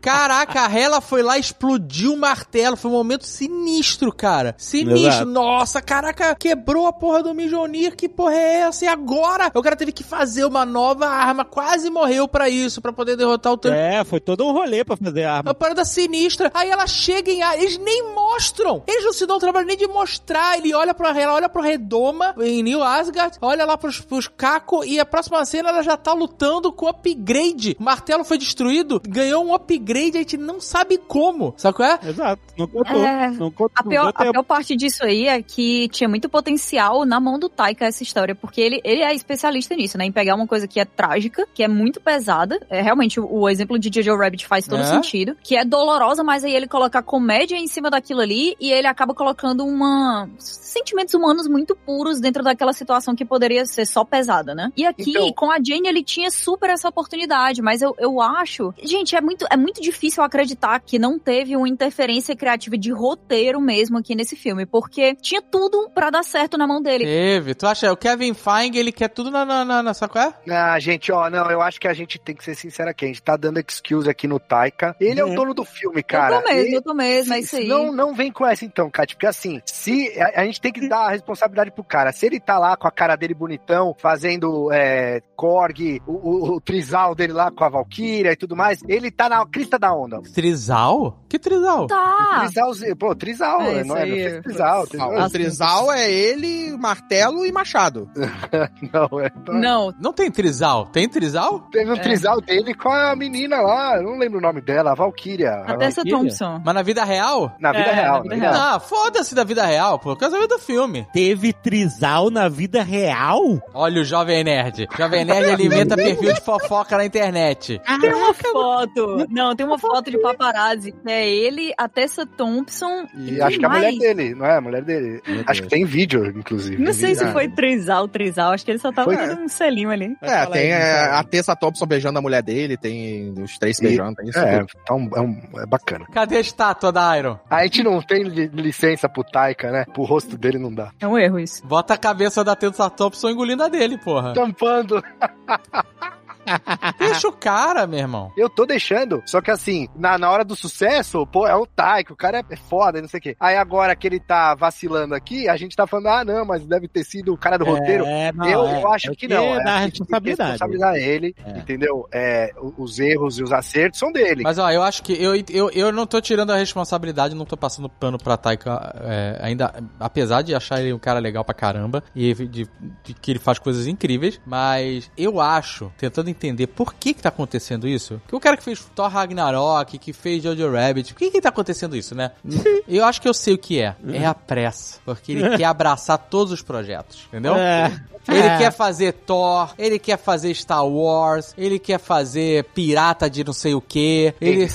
Caraca, a Hela foi lá explodiu o martelo. Foi um momento sinistro, cara. Sinistro. Exato. Nossa, caraca, quebrou a porra do Mijonir. Que porra é essa? E agora? O cara teve que fazer uma nova arma. Quase morreu pra isso, pra poder derrotar o Thanos. É, foi todo um rolê pra fazer a Uma arma. parada sinistra. Aí ela chega em. Eles nem mostram. Eles não se dão o trabalho nem de mostrar. Ele olha pra ela, olha pro Redoma em New Asgard, olha lá pros, pros Kako e a próxima cena ela já tá lutando com upgrade. O martelo foi destruído, ganhou um upgrade, a gente não sabe como. Sabe qual é? Exato, não contou. É, não contou. A pior, a pior parte disso aí é que tinha muito potencial na mão do Taika essa história, porque ele, ele é especialista nisso, né? Em pegar uma coisa que é trágica, que é muito pesada. É realmente o, o exemplo de Jojo Rabbit faz todo É. sentido, que é dolorosa, mas aí ele coloca comédia em cima daquilo ali e ele acaba colocando uma sentimentos humanos muito puros dentro daquela situação que poderia ser só pesada, né? E aqui Então- com a Jane ele tinha super essa oportunidade, mas eu, eu acho, gente, é muito é muito difícil acreditar que não teve uma interferência criativa de roteiro mesmo aqui nesse filme, porque tinha tudo pra dar certo na mão dele. Teve. Tu acha? O Kevin Feige, ele quer tudo na, na, na, na qual é? Ah, gente, ó, não, eu acho que a gente tem que ser sincero aqui. A gente tá dando excuse aqui no Taika. Ele é o Uhum. dono do filme, cara. eu tô mesmo, Ele- eu tô mesmo, é isso aí. Não, não vem com essa então, Kátia, porque assim, se a, a gente tem que dar a responsabilidade pro cara. Se ele tá lá com a cara dele bonitão, fazendo é, Korg, o, o, o trisal dele lá com a Valkyria e tudo mais, ele tá na crista da onda. Trisal? Que trisal? Tá. Trisal, pô, trisal, É, não isso é? Não fez trisal, Ah, trisal. o Trizal é ele, martelo e machado. *laughs* Não, é. Não, Não tem trisal? Tem trisal? Teve um É. trisal dele com a menina lá, eu não lembro o nome dela, a Valkyria. a Tessa Valkyria? Thompson. Mas na vida real? Na vida É, real. na vida real. Ah, foda-se da vida real, pô. Casamento do filme. Teve trisal na vida real? Olha o Jovem Nerd. Jovem Nerd alimenta perfil de fofoca na internet. Tem uma foto. Não, tem uma foto de paparazzi. É ele, a Tessa Thompson. E acho que é a mulher dele, não é? A mulher dele. Acho que tem vídeo, inclusive. Não sei se foi trisal, trisal. Acho que ele só tava Foi. dando um selinho ali. É, tem é, a Tessa Thompson beijando a mulher dele, tem os três E- beijando, tem isso É, então é, um- é bacana. Cadê a estátua da Iron? A gente não tem li- licença pro Taika, né? Pro rosto dele não dá. É um erro isso. Bota a cabeça da Tessa Thompson engolindo a dele, porra. Tampando. *laughs* *laughs* Deixa o cara, meu irmão. Eu tô deixando. Só que assim, na, na hora do sucesso, pô, é o Taika, o cara é, é foda, não sei o quê. Aí agora que ele tá vacilando aqui, a gente tá falando, ah, não, mas deve ter sido o cara do roteiro. É, não, eu, é. eu acho É que que não. É, dá a gente tem que responsabilidade. responsabilizar ele, É. entendeu? É, os erros e os acertos são dele. Mas ó, eu acho que eu, eu, eu não tô tirando a responsabilidade, não tô passando pano pra Taika é, ainda, apesar de achar ele um cara legal pra caramba e de, de que ele faz coisas incríveis, mas eu acho, tentando entender por que que tá acontecendo isso, que o cara que fez Thor Ragnarok, que fez Jojo Rabbit, por que que tá acontecendo isso, né? *laughs* eu acho que eu sei o que é, é a pressa, porque ele *laughs* quer abraçar todos os projetos, entendeu? É. Ele É. quer fazer Thor, ele quer fazer Star Wars, ele quer fazer pirata de não sei o que. Ele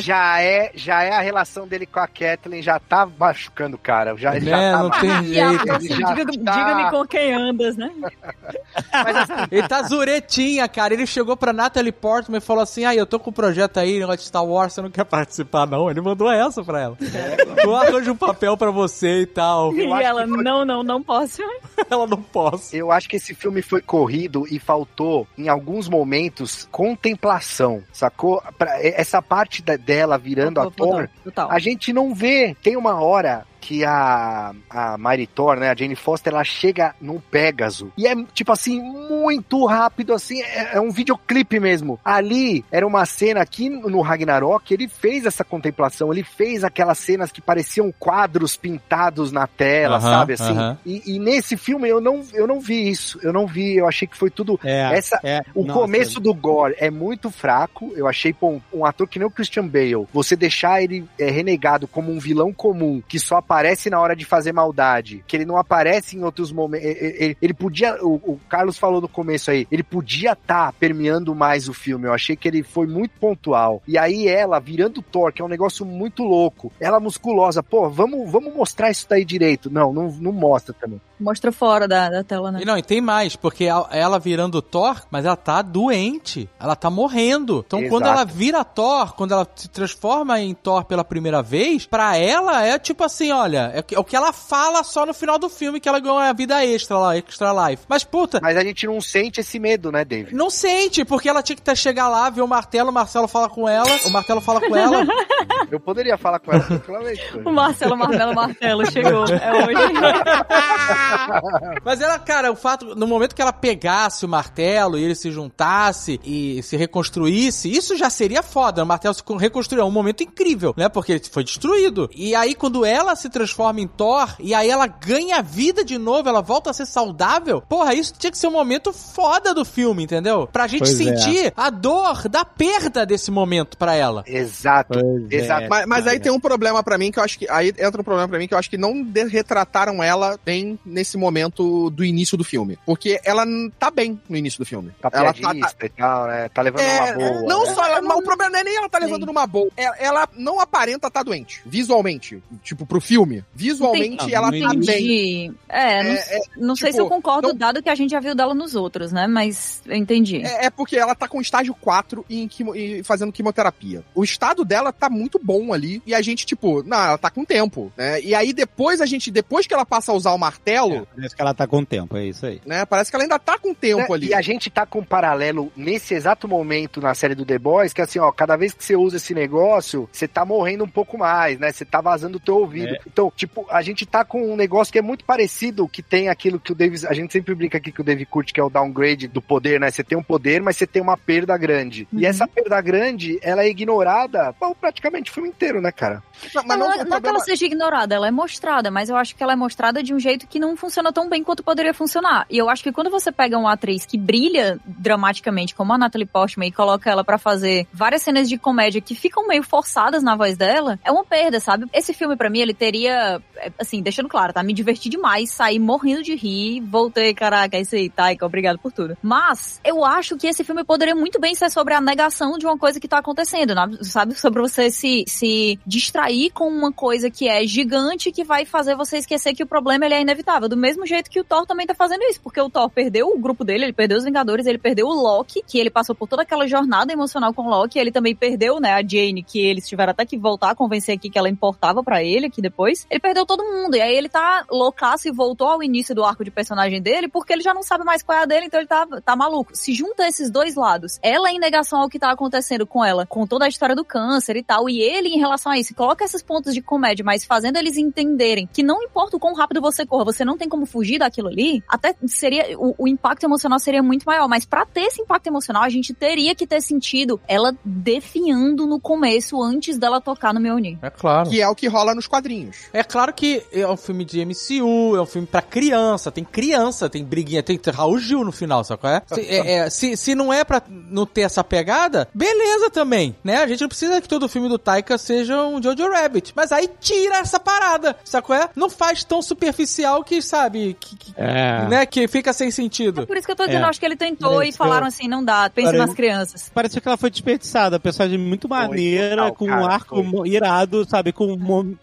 Já, já é, já é a relação dele com a Kathleen, já tá machucando o cara. Já, ele já né, tá não tem jeito. assim, Já diga- tá- Diga-me com quem andas, né? *laughs* Mas assim, Ele tá zuretinha, cara. Ele chegou pra Natalie Portman e falou assim: Ah, eu tô com um projeto aí, negócio de Star Wars, você não quer participar, não? Ele mandou essa pra ela. Eu arranjo um papel pra você e tal. E ela, foi- não, não, não posso. *laughs* Ela não posso. eu acho que esse filme foi corrido e faltou, em alguns momentos, contemplação, sacou? Pra, essa parte da- dela virando a Thor, Total. a gente não vê. Tem uma hora que a, a Mary Thor, né, a Jane Foster, ela chega num Pégaso. E é, tipo assim, muito rápido, assim, é, é um videoclipe mesmo. Ali, era uma cena aqui no Ragnarok, ele fez essa contemplação, ele fez aquelas cenas que pareciam quadros pintados na tela, sabe, assim. E, e nesse filme eu não, eu não vi isso, eu não vi, eu achei que foi tudo... É, Essa- é, O nossa, começo do Gore é muito fraco. Eu achei, pô, um, um ator que nem o Christian Bale, você deixar ele é, renegado como um vilão comum, que só aparece na hora de fazer maldade, que ele não aparece em outros momentos. Ele, ele podia. O, o Carlos falou no começo aí, ele podia estar permeando mais o filme. Eu achei que ele foi muito pontual. E aí ela, virando Thor, que é um negócio muito louco, ela musculosa, pô, vamos, vamos mostrar isso daí direito. Não, não, não mostra também. Mostra fora da, da tela, né? E não, e tem mais, porque ela virando Thor, mas ela tá doente. Ela tá morrendo. Então, Exato. quando ela vira Thor, quando ela se transforma em Thor pela primeira vez, pra ela é tipo assim: olha, é, o que- é o que ela fala só no final do filme que ela ganhou a vida extra lá, extra life. Mas, puta, Mas a gente não sente esse medo, né, David? não sente, porque ela tinha que ter, chegar lá, ver o martelo, o Marcelo fala com ela, o martelo fala com ela. *laughs* Eu poderia falar com ela tranquilamente. O Marcelo Marmelo Martelo chegou. É hoje. *laughs* Mas ela, cara, o fato, no momento que ela pegasse o martelo e ele se juntasse e se reconstruísse, isso já seria foda. O martelo se reconstruiu. É um momento incrível, né? Porque ele foi destruído. E aí, quando ela se transforma em Thor e aí ela ganha vida de novo, ela volta a ser saudável, porra, isso tinha que ser um momento foda do filme, entendeu? Pra gente Pois é. sentir a dor da perda desse momento pra ela. Exato. Pois é, Exato. Mas, mas aí tem um problema pra mim que eu acho que. Aí entra um problema pra mim que eu acho que não de- retrataram ela bem nesse momento do início do filme. Porque ela tá bem no início do filme. Tá ela tá, piadista e tal, né? Tá levando É, uma boa. não né? só ela, mas o problema não é nem ela tá levando Sim. numa boa. Ela, ela não aparenta estar doente, visualmente. Tipo, pro filme. Filme. Visualmente, Entendi. ela Não tá bem. Entendi. É, não, É, é, não sei tipo, se eu concordo, não- dado que a gente já viu dela nos outros, né? Mas eu entendi. É, é porque ela tá com estágio 4 e, em quimo- e fazendo quimioterapia. O estado dela tá muito bom ali. E a gente, tipo, não, ela tá com tempo, né? E aí depois a gente, depois que ela passa a usar o martelo, Parece que ela tá com tempo, é isso aí. né? Parece que ela ainda tá com tempo Né? ali. E a gente tá com um paralelo nesse exato momento na série do The Boys, que assim, ó, cada vez que você usa esse negócio, você tá morrendo um pouco mais, né? Você tá vazando o teu ouvido. Então, tipo, a gente tá com um negócio que é muito parecido, que tem aquilo que o Davis, a gente sempre brinca aqui que o David curte, que é o downgrade do poder, né? Você tem um poder, mas você tem uma perda grande. E Uhum. essa perda grande, ela é ignorada, bom, praticamente o filme inteiro, né, cara? Mas não, não, não, é- não é que ela seja ignorada, ela é mostrada, mas eu acho que ela é mostrada de um jeito que não funciona tão bem quanto poderia funcionar. E eu acho que quando você pega uma atriz que brilha dramaticamente, como a Natalie Portman, e coloca ela pra fazer várias cenas de comédia que ficam meio forçadas na voz dela, é uma perda, sabe? Esse filme, pra mim, ele teria, é, assim, deixando claro, tá? Me diverti demais, saí morrendo de rir, voltei, caraca, é isso aí, Taika, obrigado por tudo. Mas, eu acho que esse filme poderia muito bem ser sobre a negação de uma coisa que tá acontecendo, sabe? Sobre você se, se distrair com uma coisa que é gigante que vai fazer você esquecer que o problema ele é inevitável. Do mesmo jeito que o Thor também tá fazendo isso, porque o Thor perdeu o grupo dele, ele perdeu os Vingadores, ele perdeu o Loki, que ele passou por toda aquela jornada emocional com o Loki, ele também perdeu, né, a Jane, que eles tiveram até que voltar a convencer aqui que ela importava pra ele aqui depois. Ele perdeu todo mundo, e aí ele tá loucaço e voltou ao início do arco de personagem dele, porque ele já não sabe mais qual é a dele, então ele tá, tá maluco. Se junta esses dois lados, ela em negação ao que tá acontecendo com ela, com toda a história do câncer e tal, e ele em relação a isso, coloca esses pontos de comédia, mas fazendo eles entenderem que não importa o quão rápido você corra, você não tem como fugir daquilo ali, até seria, o, o impacto emocional seria muito maior, mas pra ter esse impacto emocional, a gente teria que ter sentido ela definhando no começo, antes dela tocar no Mjolnir. É claro. Que é o que rola nos quadrinhos. É claro que é um filme de MCU, é um filme pra criança, tem criança, tem briguinha, tem Raul Gil no final, sabe qual é? Se, é, é, se, se não é pra não ter essa pegada, beleza também, né? A gente não precisa que todo filme do Taika seja um Jojo Rabbit, mas aí tira essa parada, sabe qual é? Não faz tão superficial que, sabe, que, que- É. né, que fica sem sentido. Por isso que eu tô dizendo, É. acho que ele tentou Parece e falaram assim, não dá, pense Parece- nas crianças. Pareceu que ela foi desperdiçada. Personagem muito maneira, total, com um arco irado, sabe? Com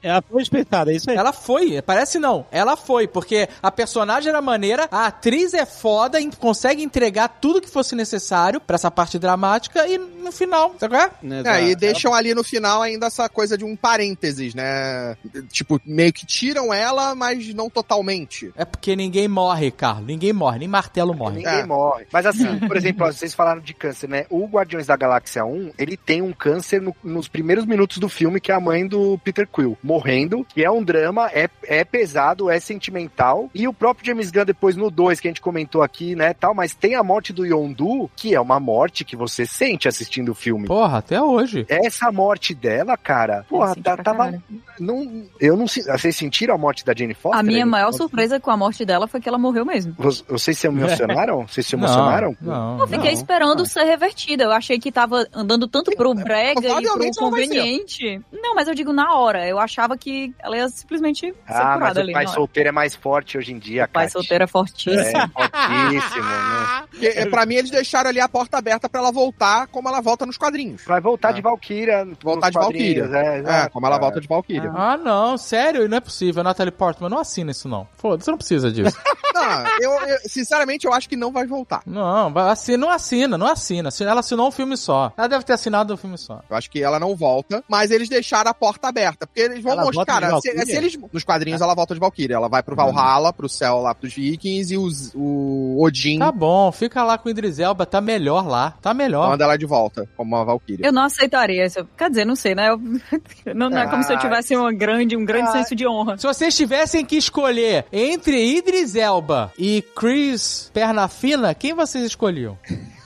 Ela foi desperdiçada, é isso aí. Ela foi, parece não. Ela foi, porque a personagem era maneira, a atriz é foda, e consegue entregar tudo que fosse necessário pra essa parte dramática e no final, sabe qual é? É, e deixam ali no final ainda essa coisa de um parênteses, né? Tipo, meio que tiram ela, mas não totalmente. É porque ninguém morre, Carlos. Ninguém morre, nem martelo morre. Ninguém É. morre. Mas assim, por exemplo, ó, vocês falaram de câncer, né? O Guardiões da Galáxia 1, ele tem um câncer no- nos primeiros minutos do filme, que é a mãe do Peter Quill, morrendo, que é um drama, é, é pesado, é sentimental. E o próprio James Gunn, depois no 2, que a gente comentou aqui, né, tal, mas tem a morte do Yondu, que é uma morte que você sente assistindo o filme. Porra, até hoje. Essa morte dela, cara, porra, tá- tava. Não, eu não sei. Vocês sentiram a morte da Jane Foster? A minha aí? maior surpresa com a morte dela foi que ela morreu mesmo. Vocês se emocionaram? Vocês se emocionaram? Não, Eu fiquei não. esperando ser revertida. Eu achei que tava andando tanto pro brega e pro não conveniente. Não, mas eu digo na hora. Eu achava que ela ia simplesmente ser Ah, mas curada o ali. pai na hora. solteiro é mais forte hoje em dia, O pai solteiro é fortíssimo. É, fortíssimo, né? É, *laughs* pra mim, eles deixaram ali a porta aberta pra ela voltar como ela volta nos quadrinhos. Vai voltar Ah. de Valkyria. Voltar de Valkyria. É, É, como ela cara. volta de Valkyria. Ah, não, sério, não é possível. Natalie Portman, não assina isso não. Foda-se, você não precisa disso. *laughs* Não, eu, eu- sinceramente, eu acho que não vai voltar. não, vai- assina, não assina, não assina. Ela assinou um filme só. Ela deve ter assinado um filme só. Eu acho que ela não volta, mas eles deixaram a porta aberta. Porque eles vão Ela mostrar, se, Valkyria? se eles. Nos quadrinhos ela volta de Valkyria. Ela vai pro Valhalla, pro céu lá pros Vikings e os, o Odin Tá bom, fica lá com o Idris Elba, tá melhor lá. Tá melhor. manda ela de volta, como uma Valkyria. Eu não aceitaria isso. Quer dizer, não sei, né? Eu- *laughs* não, não é como se eu Ah, tivesse uma grande, um grande ah. senso de honra. Se vocês tivessem que escolher entre Idris Elba e Chris Perna Fina, quem vocês escolhiam? *laughs*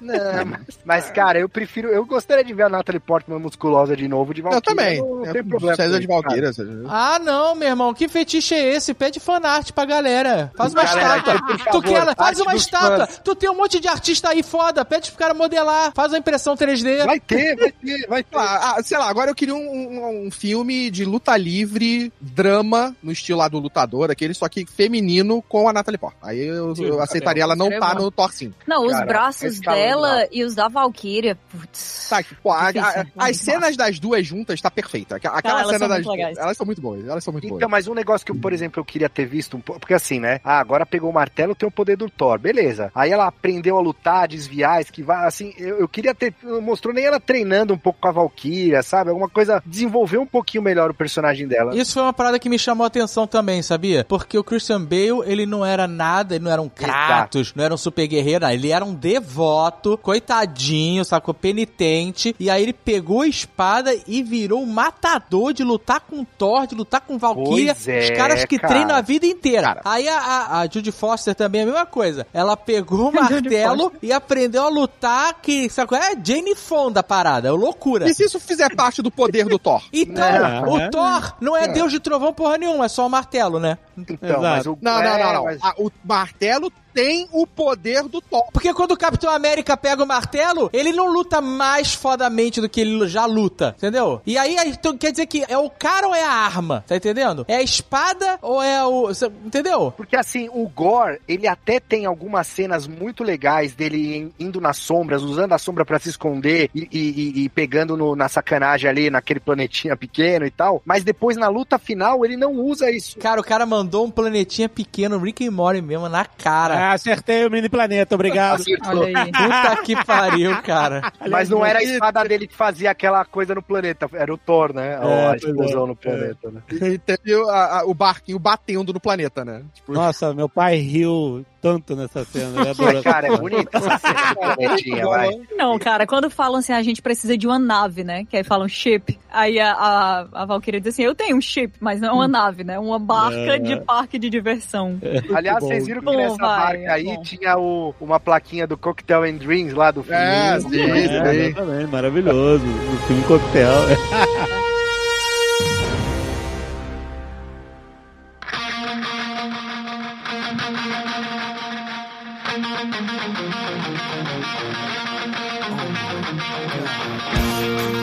Não, mas, mas, cara, eu prefiro. Eu gostaria de ver a Natalie Portman musculosa de novo de Eu Valkyria. também. Não, Eu- tem problema. César de. Valkyria. Ah, não, meu irmão, que fetiche é esse? Pede fanart pra galera. Faz uma Galera, estátua. por tu favor, quer, faz uma estátua. fãs. Tu tem um monte de artista aí foda. Pede pro cara modelar. Faz uma impressão 3D. Vai ter, vai ter, vai ter. Ah, *laughs* ah, sei lá, agora eu queria um, um- um filme de luta livre, drama, no estilo lá do lutador, aquele só que feminino com a Natalie Portman. Aí eu, eu aceitaria ela não tá bom. no Thor 5. Não, os Cara, braços escalada dela e os da Valkyria, putz. Tá, pô, a- a- as cenas das duas juntas tá perfeita. Aquela aquela elas cena das muito duas, elas são muito boas, elas são muito Então, boas. mas um negócio que, eu, por exemplo, eu queria ter visto um pouco. Porque assim, né? Ah, agora pegou o martelo, tem o poder do Thor. Beleza. Aí ela aprendeu a lutar, desviar, esquivar. Assim, eu, eu queria ter. Não mostrou nem ela treinando um pouco com a Valkyria, sabe? Alguma coisa. Desenvolver um pouquinho melhor o personagem dela. Isso foi uma parada que me chamou a atenção também, sabia? Porque o Christian Bale, ele não era nada, ele não era um Kratos, não era um super guerreiro, não. ele era um devoto, coitadinho, sacou? Penitente. E aí ele pegou a espada e virou um matador de lutar com Thor, de lutar com Valkyria. É, os caras que cara. treinam a vida inteira. Cara. Aí a, a, a Judy Foster também é a mesma coisa. Ela pegou o *laughs* martelo e aprendeu a lutar que, qual é? Jane Fonda a parada, é loucura. E se isso fizer parte do poder do Thor? *laughs* Então, É. o Thor não é, deus de trovão porra nenhuma, é só o martelo, né? Então, mas o. Não, não, é, não, não. mas- Ah, o martelo tem o poder do Thor. Porque quando o Capitão América pega o martelo, ele não luta mais fodamente do que ele já luta, entendeu? E aí, então, quer dizer que é o cara ou é a arma, tá entendendo? É a espada ou é o... Entendeu? Porque assim, o Gore, ele até tem algumas cenas muito legais dele in- indo nas sombras, usando a sombra pra se esconder e, e- e- e pegando no- na sacanagem ali, naquele planetinha pequeno e tal. Mas depois na luta final ele não usa isso. Cara, o cara mandou um planetinha pequeno, Rick and Morty mesmo, na cara. Ah, acertei o mini planeta, obrigado. Acertou. Olha aí. Puta que pariu, cara. Mas não era a espada dele que fazia aquela coisa no planeta, era o Thor, né? a pois explosão é. no planeta, né? E teve o, a- a- o barquinho batendo no planeta, né? Tipo, Nossa, meu pai riu tanto nessa cena. Ele *laughs* adorou. Cara, é bonita essa cena *laughs* vai. Não, cara, quando falam assim, a gente precisa de uma nave, né? Que aí falam ship. Aí a, a, a Valkyria diz assim, eu tenho um ship, mas não é uma nave, né? Uma barca É. de parque de diversão. Aliás, bom. vocês viram que Bom, nessa vai, marca é aí bom. tinha o, uma plaquinha do Cocktail and Dreams lá do filme. É, sim, É, sim. exatamente, maravilhoso. O filme coquetel. *laughs*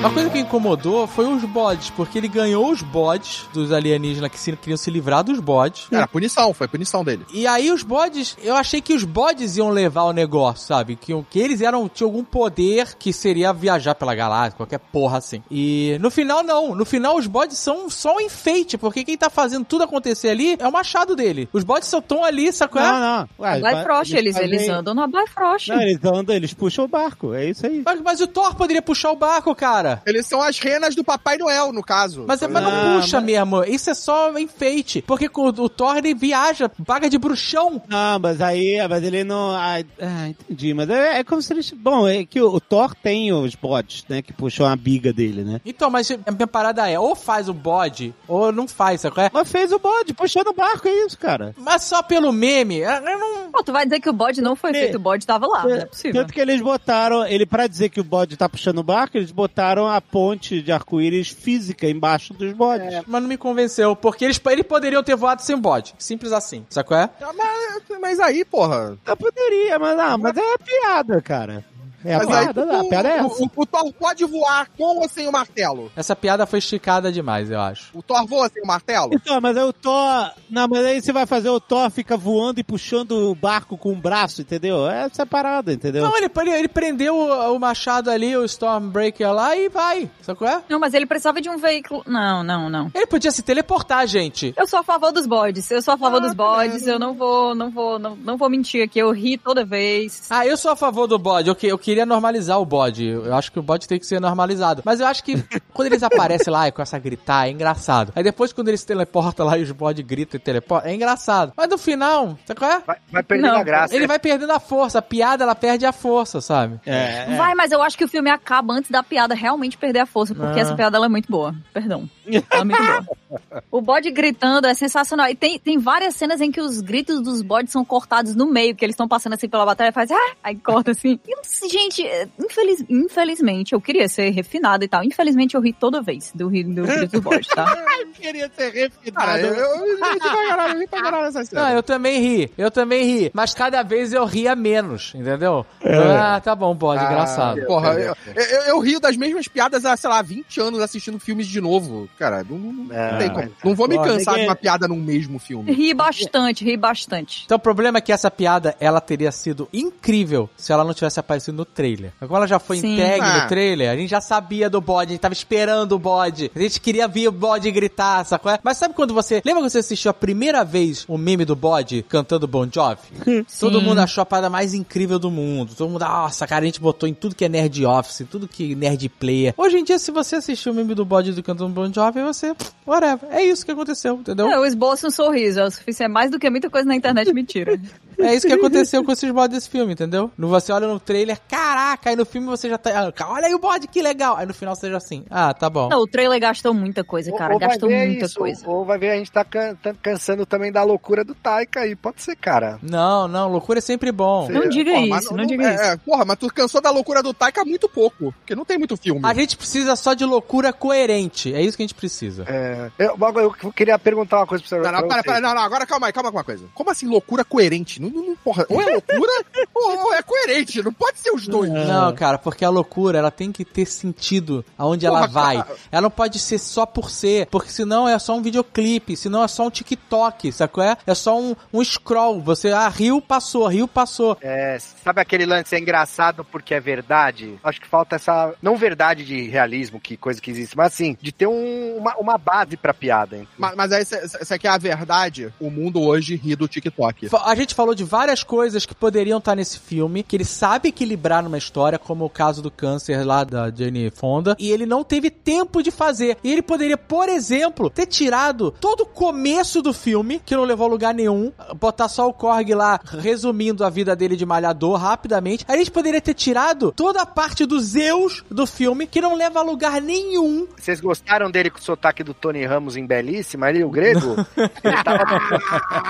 Uma coisa que incomodou foi os bodes, porque ele ganhou os bodes dos alienígenas que se- queriam se livrar dos bodes. Era punição, foi punição dele. E aí os bodes, eu achei que os bodes iam levar o negócio, sabe? Que, que eles eram, tinham algum poder que seria viajar pela galáxia, qualquer porra assim. E no final não, no final os bodes são só um enfeite, porque quem tá fazendo tudo acontecer ali é o machado dele. Os bodes só estão ali, sacou? Não, não. Ué, Bifrost, eles, fazem- eles andam na Bifrost. Não, eles andam, eles puxam o barco. É isso aí. Mas, mas o Thor poderia puxar o barco, cara. Eles são as renas do Papai Noel, no caso. Mas, mas não Ah, puxa mas- mesmo, isso é só enfeite. Porque o, o Thor ele viaja, paga de bruxão. Não, mas aí, mas ele não. Ah, entendi. Mas é, é como se eles. Bom, é que o, o Thor tem os bodes, né? Que puxam a biga dele, né? Então, mas a minha parada é, ou faz o bode, ou não faz, sacou? É? Mas fez o bode, puxando o barco, é isso, cara. Mas só pelo meme, eu não... Pô, tu vai dizer que o bode não foi É. feito, o bode tava lá, não é possível. Tanto que eles botaram, ele pra dizer que o bode tá puxando o barco, eles botaram a ponte de arco-íris física embaixo dos bodes. Mas não me convenceu, porque eles, eles poderiam ter voado sem bode. Simples assim, sacou? É? Ah, Mas, mas aí, porra. Eu poderia, mas não, mas é piada, cara. É a Mas aí, piada, não, a piada é o, essa. o, o Thor pode voar com ou sem o martelo? Essa piada foi esticada demais, eu acho. O Thor voa sem o martelo? Então, mas aí o Thor. Não, mas aí você vai fazer o Thor fica voando e puxando o barco com o braço, entendeu? É separado, entendeu? Não, ele, ele, ele prendeu o, o machado ali, o Stormbreaker lá e vai, sacou? É? Não, mas ele precisava de um veículo. Não, não, não. Ele podia se teleportar, gente. Eu sou a favor dos bodes. Eu sou a favor dos bodes. Eu não vou, não vou, não, não vou mentir aqui. Eu ri toda vez. Ah, eu sou a favor do bode. Eu, que- eu queria normalizar o bode. Eu acho que o bode tem que ser normalizado. Mas eu acho que quando eles aparecem lá e com essa gritar, é engraçado. Aí depois quando eles se teleportam lá e os bodes gritam e teleportam, é engraçado. Mas no final, sabe qual é? Vai, vai perdendo Não, a graça. Ele vai perdendo a força. A piada, ela perde a força, sabe? É, é. Vai, mas eu acho que o filme acaba antes da piada realmente perder a força, porque Ah. essa piada ela é muito boa. Perdão. Ela é muito boa. O bode gritando é sensacional. E tem, tem várias cenas em que os gritos dos bodes são cortados no meio, que eles estão passando assim pela batalha e faz ah! aí corta assim. E, eu- gente, é, infeliz, infelizmente, eu queria ser refinado e tal. Infelizmente eu ri toda vez do, ri- do do bode, tá? *laughs* queria ser Cara, refinado. eu, eu, eu ri pra caralho, eu ri pra caralho nessa cena. Não, eu também ri, eu também ri. Mas cada vez eu ria menos, entendeu? Ah, tá bom, bode, Ah, engraçado. Porra, eu, eu, eu rio das mesmas piadas há, sei lá, 20 anos assistindo filmes de novo. Cara, não, não, não Ah, tem como. Não vou me cansar ninguém- de uma piada num mesmo filme. Ri bastante, ri bastante. Então o problema é que essa piada, ela teria sido incrível se ela não tivesse aparecido no no trailer. Como ela já foi Sim. entregue Ah. no trailer, a gente já sabia do bode, a gente tava esperando o bode. A gente queria ver o bode gritar, sacou? Mas sabe quando você. Lembra quando você assistiu a primeira vez o meme do bode cantando Bon Jovi? *laughs* Todo mundo achou a parada mais incrível do mundo. Todo mundo, nossa, cara, a gente botou em tudo que é nerd office, em tudo que é nerd player. Hoje em dia, se você assistir o meme do bode do cantando Bon Jovi, você. Whatever. É isso que aconteceu, entendeu? Eu esboço um sorriso, é o suficiente. Mais do que muita coisa na internet me tira. É isso que aconteceu com esses bodes desse filme, entendeu? No- Você olha no trailer, caraca, aí no filme você já tá. ah, Olha aí o bode, que legal. Aí no final já assim, ah, tá bom. Não, o trailer gastou muita coisa, cara. Ou vai gastou muita isso, coisa. Ou vai ver, a gente tá, can- tá cansando também da loucura do Taika aí. Pode ser, cara. Não, não, loucura é sempre bom. Não diga Porra, mas isso, não, diga é, isso. é, porra, mas tu cansou da loucura do Taika há muito pouco. Porque não tem muito filme. A gente precisa só de loucura coerente. É isso que a gente precisa. É, eu, eu queria perguntar uma coisa pra você. Não, não, vocês. pera, não, não, agora calma aí, calma com uma coisa. Como assim loucura coerente? Não, não, não, porra, ou é loucura *laughs* ou, ou é coerente, não pode ser os dois. Não, cara, porque a loucura, ela tem que ter sentido aonde ela Porra, vai. cara. Ela não pode ser só por ser, porque senão é só um videoclipe, senão é só um TikTok, sacou? É, é só um, um scroll. Você, ah, Rio passou, Rio passou. É, sabe aquele lance é engraçado porque é verdade? Acho que falta essa. Não verdade de realismo, que coisa que existe, mas assim, de ter um- uma, uma base pra piada. hein? Mas, mas aí, se aqui é a verdade, o mundo hoje ri do TikTok. A gente falou de várias coisas que poderiam estar nesse filme, que ele sabe equilibrar numa história, como o caso do câncer lá da Jane Fonda, e ele não teve tempo de fazer. E ele poderia, por exemplo, ter tirado todo o começo do filme, que não levou a lugar nenhum, botar só o Korg lá resumindo a vida dele de malhador rapidamente. Aí a gente poderia ter tirado toda a parte dos Zeus do filme, que não leva a lugar nenhum. Vocês gostaram dele com o sotaque do Tony Ramos em Belíssima? Ele, o grego? *laughs* ele tava.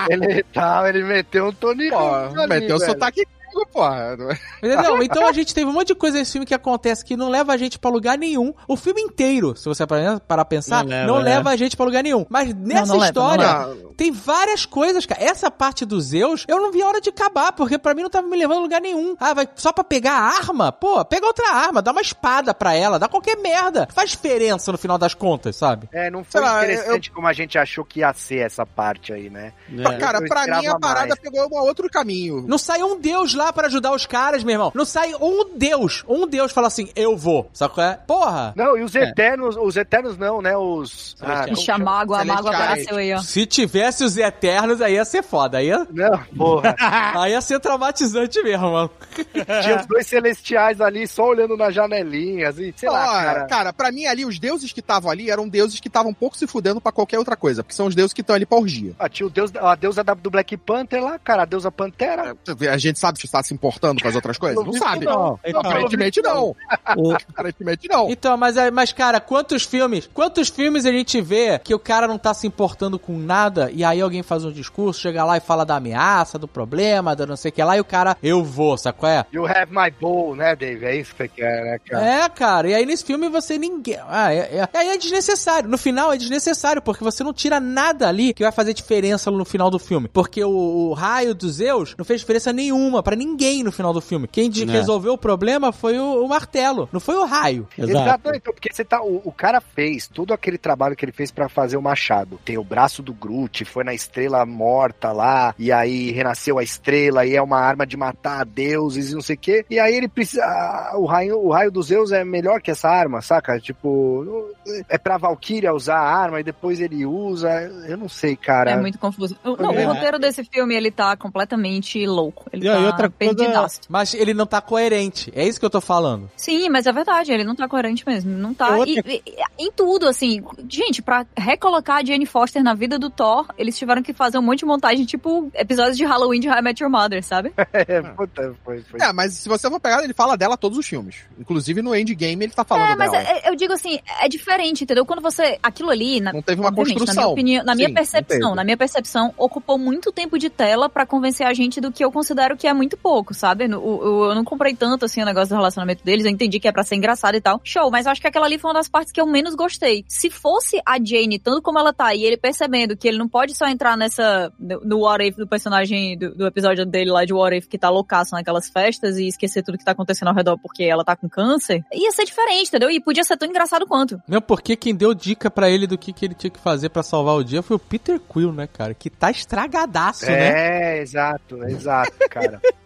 ele, tava, ele meteu um Tony Pô, Ramos. ali, meteu o sotaque porra. Entendeu? Então a gente teve um monte de coisa nesse filme que acontece que não leva a gente pra lugar nenhum. O filme inteiro, se você parar pra pensar, Não não leva, leva, né? a gente pra lugar nenhum. Mas nessa não leva, história, não tem várias coisas, cara. Essa parte dos Zeus, eu não vi a hora de acabar, porque pra mim não tava me levando a lugar nenhum. Ah, vai só pra pegar a arma? Pô, pega outra arma, dá uma espada pra ela, dá qualquer merda. Faz diferença no final das contas, sabe? É, não foi lá, interessante como a gente achou que ia ser essa parte aí, né? É. Cara, Eu pra mim a parada mais. pegou um outro caminho. Não sai um deus lá pra ajudar os caras, meu irmão. Não sai um deus. Um deus fala assim, eu vou. Sabe qual é? Porra! Não, e os Eternos, os Eternos não, né? Os. Ah, Ixi, a mágoa, a mágoa apareceu aí, ó. Se tivesse os Eternos, aí ia ser foda. Aí ia, Não, porra. *laughs* aí ia ser traumatizante mesmo, mano. *laughs* Tinha os dois celestiais ali só olhando nas janelinhas e sei lá, Ó, cara. cara, pra mim ali, os deuses que estavam ali eram deuses que estavam um pouco se fudendo pra qualquer outra coisa, porque são os deuses que estão ali pra orgia. Ah, tinha o deus, a deusa da- do Black Panther lá, cara, a deusa Pantera. A gente sabe se está se importando com as outras coisas? Não sabe. Não, então, Aparentemente não. *laughs* o- Aparentemente não. Então, mas, é- mas, cara, quantos filmes, quantos filmes a gente vê que o cara não tá se importando com nada e aí alguém faz um discurso, chega lá e fala da ameaça, do problema, da não sei o que lá, e o cara, eu vou, sabe qual é? You have my bow, né, Dave? É isso que você quer, né, cara? É, cara, e aí nesse filme você ninguém. Ah, é, é, aí é desnecessário. No final é desnecessário, porque você não tira nada ali que vai fazer diferença no final do filme. Porque o, o raio dos Zeus não fez diferença nenhuma pra ninguém no final do filme. Quem de- É. resolveu o problema foi o, o martelo, não foi o raio. Exato. então, porque você tá. O, o cara fez todo aquele trabalho que ele fez pra fazer o machado. Tem o braço do Groot, foi na estrela morta lá, e aí renasceu a estrela, e é uma arma de matar deuses e não sei o quê. E aí ele precisa. ah, O raio, o raio dos Zeus é melhor que essa arma, saca? Tipo, é pra Valkyria usar a arma e depois ele usa. Eu não sei, cara. É muito confuso. O- Não, É. o roteiro desse filme, ele tá completamente louco. Ele E tá outra coisa- perdidaço. Mas ele não tá coerente. É isso que eu tô falando. Sim, mas é verdade, ele não tá coerente mesmo. Não tá. Outra- E, e- em tudo, assim. Gente, pra recolocar a Jane Foster na vida do Thor, eles tiveram que fazer um monte de montagem, tipo episódios de Halloween de How I Met Your Mother, sabe? *laughs* É, puta, foi, foi. É, mas se você for pegar, ele fala dela todos os filmes. Inclusive no Endgame ele tá falando É, mas dela. é- eu digo assim, é diferente, entendeu? Quando você. Aquilo ali, na, Não teve uma construção. Na minha, opinião, na minha Sim, não percepção, na minha percepção, ocupou muito tempo de tela pra convencer a gente do que eu considero que é muito pouco, sabe? O- o- Eu, não comprei tanto assim o negócio do relacionamento deles, eu entendi que é pra ser engraçado e tal. Show, mas eu acho que aquela ali foi uma das partes que eu menos gostei. Se fosse a Jane, tanto como ela tá, e ele percebendo que ele não pode só entrar nessa. no, no What If do personagem do, do episódio dele lá de What If que tá loucaço naquelas festas e esquecer tudo que tá acontecendo ao redor porque ela tá com câncer, ia ser diferente, entendeu? E podia ser tão engraçado quanto. Meu, porque quem deu dica pra ele do que, que ele tinha que fazer pra salvar o dia foi o Peter Quill, né, cara? Que tá estragadaço, né? É, exato, exato, cara. *laughs*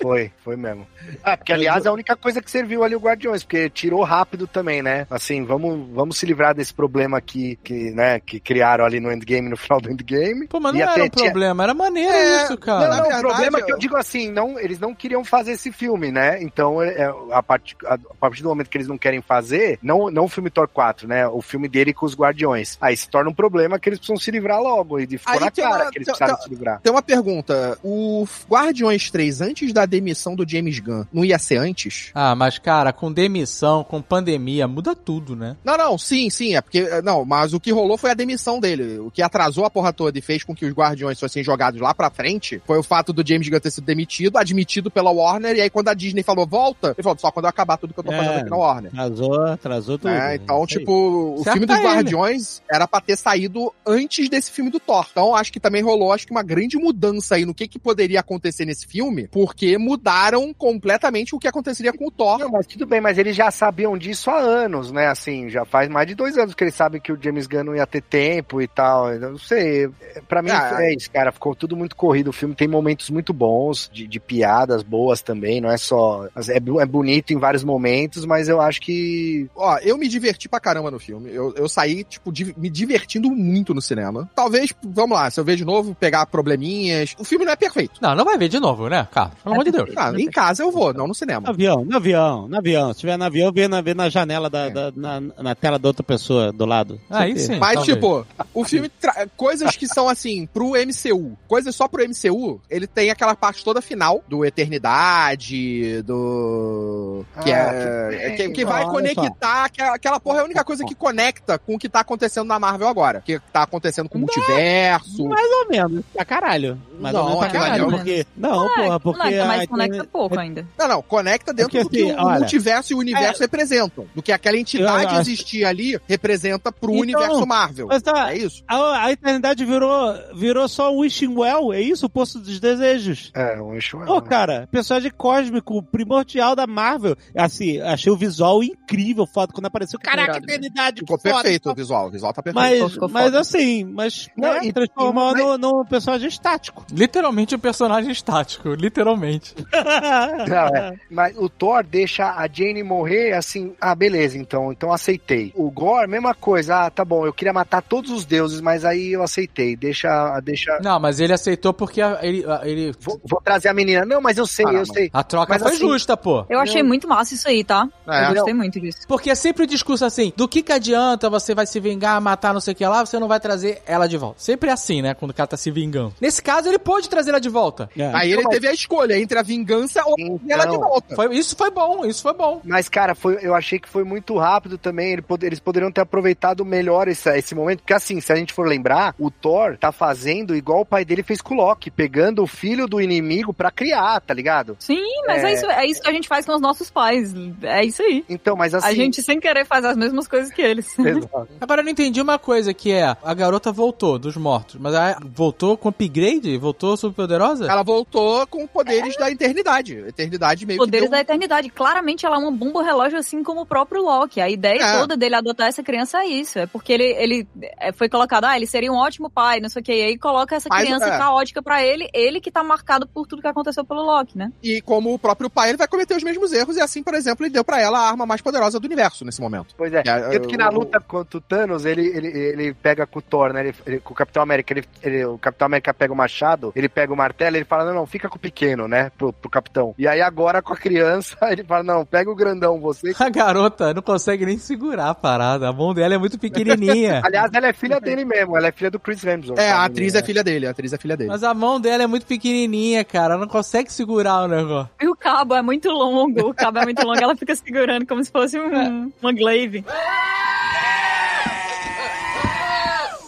Foi, foi mesmo. Ah, porque aliás é a única coisa que serviu ali o Guardiões, porque tirou rápido também, né? Assim, vamos, vamos se livrar desse problema aqui que, né, que criaram ali no Endgame, no final do Endgame. Pô, mas não E era até um tinha- problema, era maneiro É, isso, Não, cara. Na não, verdade, o problema é que eu eu- digo assim, não, eles não queriam fazer esse filme, né? Então, é, é, a, partir, a, a partir do momento que eles não querem fazer, não, não o filme Thor 4, né? O filme dele com os Guardiões. Aí se torna um problema que eles precisam se livrar logo. E ficou Aí na cara uma- que eles tem- precisaram tem- se livrar. Tem uma pergunta. O Guardiões 3, antes da demissão do James Gunn, não ia ser antes? Ah, mas cara, com demissão, com pandemia, muda tudo, né? Não, não, sim, sim, é porque. Não, mas o que rolou foi a demissão dele. O que atrasou a porra toda e fez com que os Guardiões fossem jogados lá pra frente foi o fato do James Gunn ter sido demitido, admitido pela Warner, e aí quando a Disney falou volta, ele falou só quando eu acabar tudo que eu tô É. fazendo aqui na Warner. Atrasou, atrasou tudo. É, então, aí. tipo, o Certo filme dos é ele. Guardiões era pra ter saído antes desse filme do Thor. Então, acho que também rolou, acho que uma grande mudança aí no que, que poderia acontecer nesse filme, porque mudaram completamente o que aconteceria com o Thor. Não, mas tudo bem, mas eles já sabiam disso há anos, né? Assim, já faz mais de dois anos que eles sabem que o James Gunn não ia ter tempo e tal. Eu não sei. Pra mim Ah, é isso, cara. Ficou tudo muito corrido. O filme tem momentos muito bons, de, de piadas boas também. Não é só. É, é bonito em vários momentos, mas eu acho que. Ó, eu me diverti pra caramba no filme. Eu, eu saí, tipo, di- me divertindo muito no cinema. Talvez, vamos lá, se eu ver de novo, pegar probleminhas. O filme não é perfeito. Não, não vai ver de novo, né, Carlos? Pelo amor de Deus. Ah, em casa eu vou, não no No cinema. avião, no avião, no avião. Se tiver no avião, vê na, vê na janela da, É. da- na, na tela da outra pessoa do lado. Aí sim. Mas, talvez. tipo, o filme. tra- Coisas que são assim, pro MCU. Coisas só pro MCU, ele tem aquela parte toda final do Eternidade, do. Que, Ah, é, que que, bem. que vai conectar. Aquela, aquela porra é a única coisa que conecta com o que tá acontecendo na Marvel agora. Que tá acontecendo com o multiverso. Mais ou menos. Pra caralho. Mais Não, ou menos pra aquilo caralho. é Porque, não, porra, porque. conecta, mas conecta pouco ainda. Não, não, conecta dentro É do que, assim, o olha, multiverso e o universo representam. Do que aquela entidade Eu- eu- existir ali representa pro Então, universo Marvel. Mas tá, É isso? a, a eternidade virou, virou só um wishing well, é isso? O poço dos desejos. É, um eixo. Pô, cara, personagem cósmico, primordial da Marvel. Assim, achei o visual incrível, foda. Quando apareceu, caraca, irado. eternidade, Ficou foda, perfeito o foda. visual. O visual tá perfeito. Mas, Ficou mas foda. assim, mas Não, né, e- transformou e- no, no personagem estático. Literalmente um personagem estático, literalmente. *laughs* Não, é. Mas o Thor deixa a Jane morrer assim, ah, beleza, então, então aceitei. O Gore, mesma coisa, ah, tá bom, eu queria matar todos os deuses, mas aí eu aceitei. Deixa, deixa. Não, mas ele aceitou porque a- ele, a- ele Vou, vou trazer a menina. Não, mas eu sei, Caramba. eu sei. a troca Mas foi assim- justa, pô. Eu achei muito massa isso aí, tá? É. Eu gostei muito disso. Porque é sempre o discurso assim, do que que adianta você vai se vingar, matar não sei o que lá, você não vai trazer ela de volta. Sempre é assim, né, quando o cara tá se vingando. Nesse caso, ele pôde trazer ela de volta. É. Aí ele teve a escolha entre a vingança ou Então, ela de volta. Foi, isso foi bom, isso foi bom. Mas, cara, foi, eu achei que foi muito rápido também. Ele pode- eles poderiam ter aproveitado melhor esse, esse momento. Porque, assim, se a gente for lembrar, o Thor tá fazendo igual o pai dele fez com o Loki, pegando o filho do inimigo pra criar, tá ligado? Sim, mas é. É. isso, é isso que a gente faz com os nossos pais. É isso aí. Então, mas assim. A gente, sem querer, faz as mesmas coisas que eles. *laughs* Exato. Agora eu não entendi uma coisa que é, a garota voltou dos mortos, mas ela voltou com upgrade? Voltou super poderosa? Ela voltou com poderes da eternidade. Eternidade meio Poderes que deu... da eternidade. Claramente ela é uma bomba relógio, assim como o próprio Loki. A ideia É. toda dele adotar essa criança é isso. É porque ele, ele é, foi colocado, ah, ele seria um ótimo pai, não sei o que. E aí coloca essa Mas, criança é. caótica pra ele, ele que tá marcado por tudo que aconteceu pelo Loki, né? E como o próprio pai, ele vai cometer os mesmos erros. E assim, por exemplo, ele deu pra ela a arma mais poderosa do universo nesse momento. Pois é. É, Tanto que na o- luta contra o Thanos, ele, ele, ele pega com o Thor, né? Ele, ele- com o Capitão América, ele, ele- o Capitão América pega o machado, ele pega o martelo, ele fala, não, não, fica com o pequeno, né? Pro, pro Capitão. E aí agora com a criança, *laughs* ele fala, não, pega o grandão, você. A garota não consegue nem segurar a parada. A mão dela é muito pequenininha. *laughs* Aliás, ela é filha dele mesmo, ela é filha do Chris Hemsworth. É, a atriz é filha dele. A atriz é filha dele. Mas a mão dela é muito pequenininha, cara. Ela não consegue segurar o negócio. E o cabo é muito longo, o cabo é muito longo, ela fica segurando como se fosse um, uma glaive.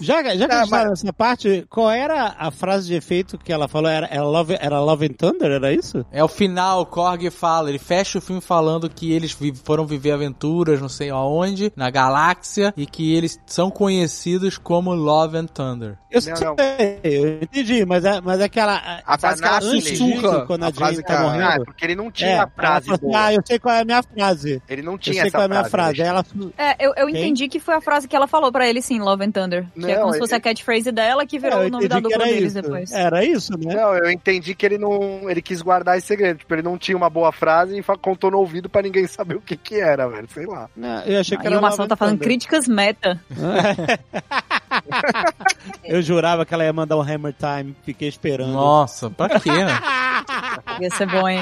Já, já que a gente tá nessa parte, qual era a frase de efeito que ela falou? Era, era, Love, era Love and Thunder? Era isso? É o final, o Korg fala, ele fecha o filme falando que eles vi- foram viver aventuras não sei aonde, na galáxia, e que eles são conhecidos como Love and Thunder. Eu Não, sei, não. eu entendi, mas é, mas é aquela... A frase que ela sussurra. quando a, a frase Jane que tá a- morrendo. Ah, é porque ele não tinha É, a frase falou, boa. Ah, eu sei qual é a minha frase. Ele não Eu tinha sei essa qual é a minha frase. frase. Aí ela... É, eu, eu entendi que foi a frase que ela falou pra ele, sim, Love and Thunder. Não, Que é como se fosse a catchphrase dela que virou É, o nome da dupla era deles isso. depois. Era isso, né? Não, eu entendi que ele não. Ele quis guardar esse segredo. Tipo, ele não tinha uma boa frase e contou no ouvido pra ninguém *laughs* saber o que que era, velho. Sei lá. Não, eu achei que Aí era o Marcelo Love tá Thunder. críticas meta. *laughs* Eu jurava que ela ia mandar um Hammer Time. Fiquei esperando. Nossa, pra quê, né? *laughs* Ia ser bom, hein?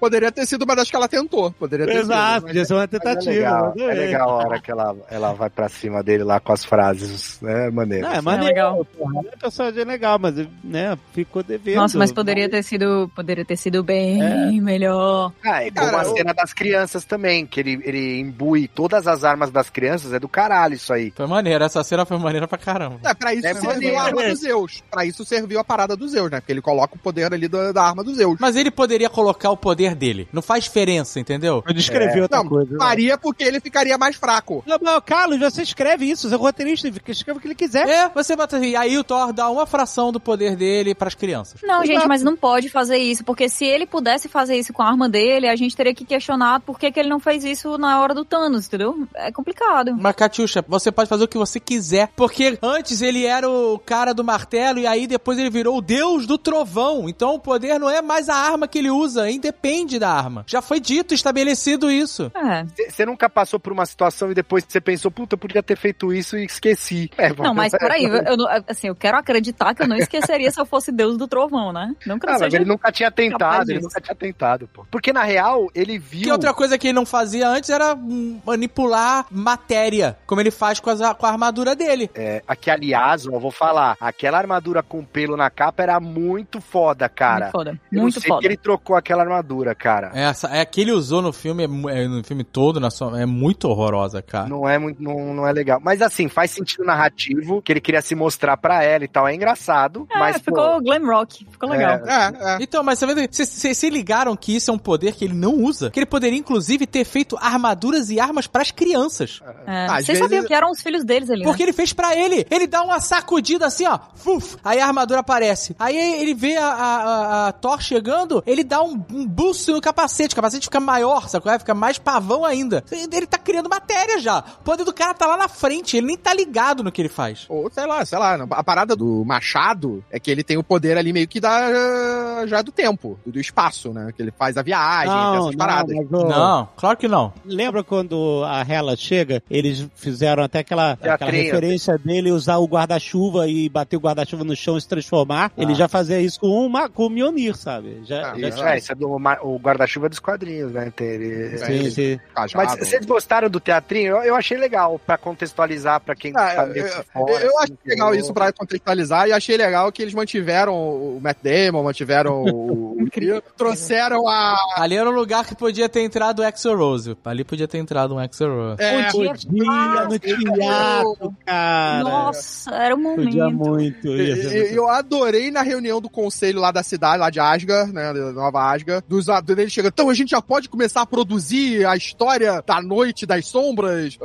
Poderia ter sido uma das que ela tentou. Poderia ter Exato, sido. podia ser uma Mas é tentativa. legal, mas é legal a hora que ela, ela vai pra cima dele lá com as frases, né? Maneiro. Não, é É maneiro. legal. porra, É personagem legal, mas né, ficou devendo. Nossa, mas poderia ter sido, poderia ter sido bem É. melhor. Ah, é como a cena das crianças também, que ele, ele imbui todas as armas das crianças, é do caralho isso aí. Foi maneiro, essa cena foi maneira pra caramba. É, pra isso É serviu maneiro. a arma dos Zeus. Pra isso serviu a parada dos Zeus, né? Porque ele coloca o poder ali da, da arma dos Zeus. Mas ele poderia colocar o poder dele. Não faz diferença, entendeu? Eu descrevi outra Não, coisa. né? faria porque ele ficaria mais fraco. Não, mas, Carlos, você escreve isso, você é roteirista, escreve o que ele quiser. É, você bota assim, aí o Thor dá uma fração do poder dele pras crianças. Não, gente, Exato. mas não pode fazer isso, porque se ele pudesse fazer isso com a arma dele, a gente teria que questionar por que, que ele não fez isso na hora do Thanos, entendeu? É complicado. Mas, Catiuxa, você pode fazer o que você quiser. Porque antes ele era o cara do martelo e aí depois ele virou o deus do trovão. Então o poder não é mais a arma que ele usa, independe da arma. Já foi dito, estabelecido isso. É. Você nunca passou por uma situação e depois você pensou, puta, eu podia ter feito isso e esqueci. É, Não, mas peraí, eu, eu não- assim, eu quero acreditar que eu não esqueceria se eu fosse Deus do Trovão, né? Não que eu Ah, mas seja... ele nunca tinha tentado, ele nunca tinha tentado, pô. Porque na real, ele viu. Que outra coisa que ele não fazia antes era manipular matéria, como ele faz com, as- com a armadura dele. É, aqui, aliás, eu vou falar, aquela armadura com pelo na capa era muito foda, cara. Muito foda. Eu Muito não sei foda. porque ele trocou aquela armadura, cara. Essa, é que ele usou no filme, é é, no filme todo, na sua, é muito horrorosa, cara. Não é muito, não, não é legal. Mas assim, faz sentido narrativo, que ele queria se mostrar pra ela e tal. É engraçado, É, mas ficou pô, glam rock. Ficou legal. É, é. Então, mas vê, vocês- se ligaram que isso é um poder que ele não usa? Que ele poderia, inclusive, ter feito armaduras e armas pras crianças. É. Às Vocês vezes- sabiam que eram os filhos deles ali, Porque né? ele fez pra ele. Ele dá uma sacudida assim, ó. Fuf, aí a armadura aparece. Aí ele vê a, a, a- a Thor chegando, ele dá um, um boost no capacete. O capacete fica maior, sacou? Fica mais pavão ainda. Ele tá criando matéria já. O poder do cara tá lá na frente, ele nem tá ligado no que ele faz. Ou sei lá, sei lá. A parada do machado é que ele tem o poder ali meio que da já do tempo, do espaço, né? Que ele faz a viagem, tem essas paradas. mas, ô, Não, claro que não. Lembra quando a Hela chega? Eles fizeram até aquela, aquela Teatrinho. referência dele usar o guarda-chuva e bater o guarda-chuva no chão e se transformar. Ele já fazia isso com, uma, com o Mjolnir, sabe? Já, Ah, já Isso, é, isso é do o guarda-chuva dos quadrinhos, né? Ele- Sim, sim. Cajado. Mas vocês gostaram do teatrinho? Eu, eu achei legal pra contextualizar pra quem Ah, tá eu, fora. eu assim, achei legal isso pra contextualizar e achei legal que eles mantiveram o Matt Damon, mantiveram o. o- *laughs* trouxeram a. Ali era um lugar que podia ter entrado o Exo Rose. Ali podia ter entrado um Exo Rose. É, Podia- Podia no teatro, cara. Nossa, era o Podia momento. muito. E- ia ser e- muito- Eu adorei na reunião do conselho lá da cidade, lá de Asgard, né, da Nova Asgard, dos ele chega, então a gente já pode começar a produzir a história da noite das sombras.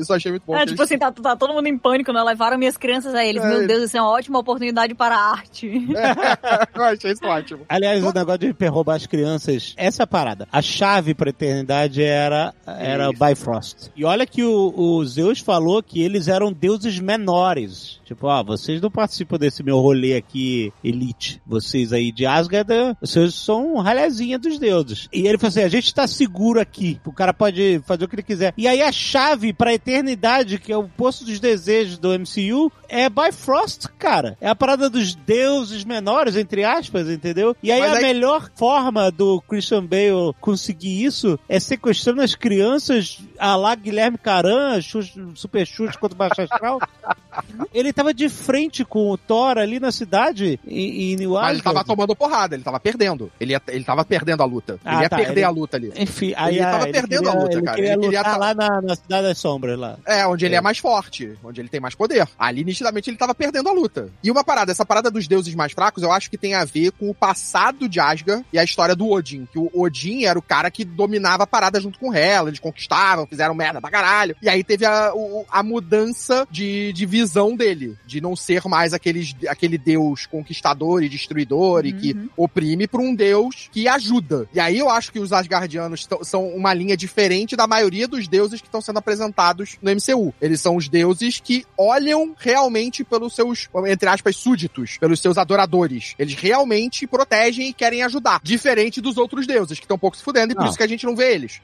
Isso eu achei muito bom. É, tipo assim, tá, tá todo mundo em pânico, Levaram minhas crianças a eles. É. Meu Deus, isso é uma ótima oportunidade para a arte. *laughs* eu achei isso ótimo. Aliás, o negócio de roubar as crianças, essa é a parada. A chave pra eternidade era, era Isso. Bifrost. E olha que o, o Zeus falou que eles eram deuses menores. Tipo, ó, vocês não participam desse meu rolê aqui, elite. Vocês aí de Asgard, vocês são ralhazinha dos deuses. E ele falou assim, a gente tá seguro aqui. O cara pode fazer o que ele quiser. E aí a chave pra eternidade, que é o poço dos desejos do MCU, é Bifrost, cara. É a parada dos deuses menores, entre aspas, entendeu? E aí Mas a aí- melhor forma do Christian Bale conseguir isso é sequestrando as crianças a lá Guilherme Caran, Xuxa- Super Chute contra o Baixo Astral. *laughs* ele tava de frente com o Thor ali na cidade, em, em New Mas ele tava tomando porrada, ele tava perdendo. Ele, ia, ele tava perdendo a luta. Ah, ele ia tá, perder ele- a luta ali. Enfim, aí Ele ah, tava perdendo queria, a luta, ele cara. Queria Ele queria lutar tá- lá na, na Cidade das Sombras, lá. É, onde ele É. é mais forte, onde ele tem mais poder. Ali, nitidamente, ele tava perdendo a luta. E uma parada, essa parada dos deuses mais fracos, eu acho que tem a ver com o passado de Asgard e a história do Odin. Que o Odin era o cara que dominava a parada junto com Hela, eles conquistavam, fizeram merda pra caralho. E aí teve a, o- a mudança de, de visão dele, de não ser mais aqueles, aquele deus conquistador e destruidor e que Uhum. oprime pra um deus que ajuda. E aí eu acho que os Asgardianos são uma linha diferente da maioria dos deuses que estão sendo apresentados no MCU. Eles são os deuses que olham realmente pelos seus, entre aspas, súditos, pelos seus adoradores. Eles realmente protegem e querem ajudar. Diferente dos outros deuses, que estão um pouco se fudendo, e por Não. isso que a gente não vê eles.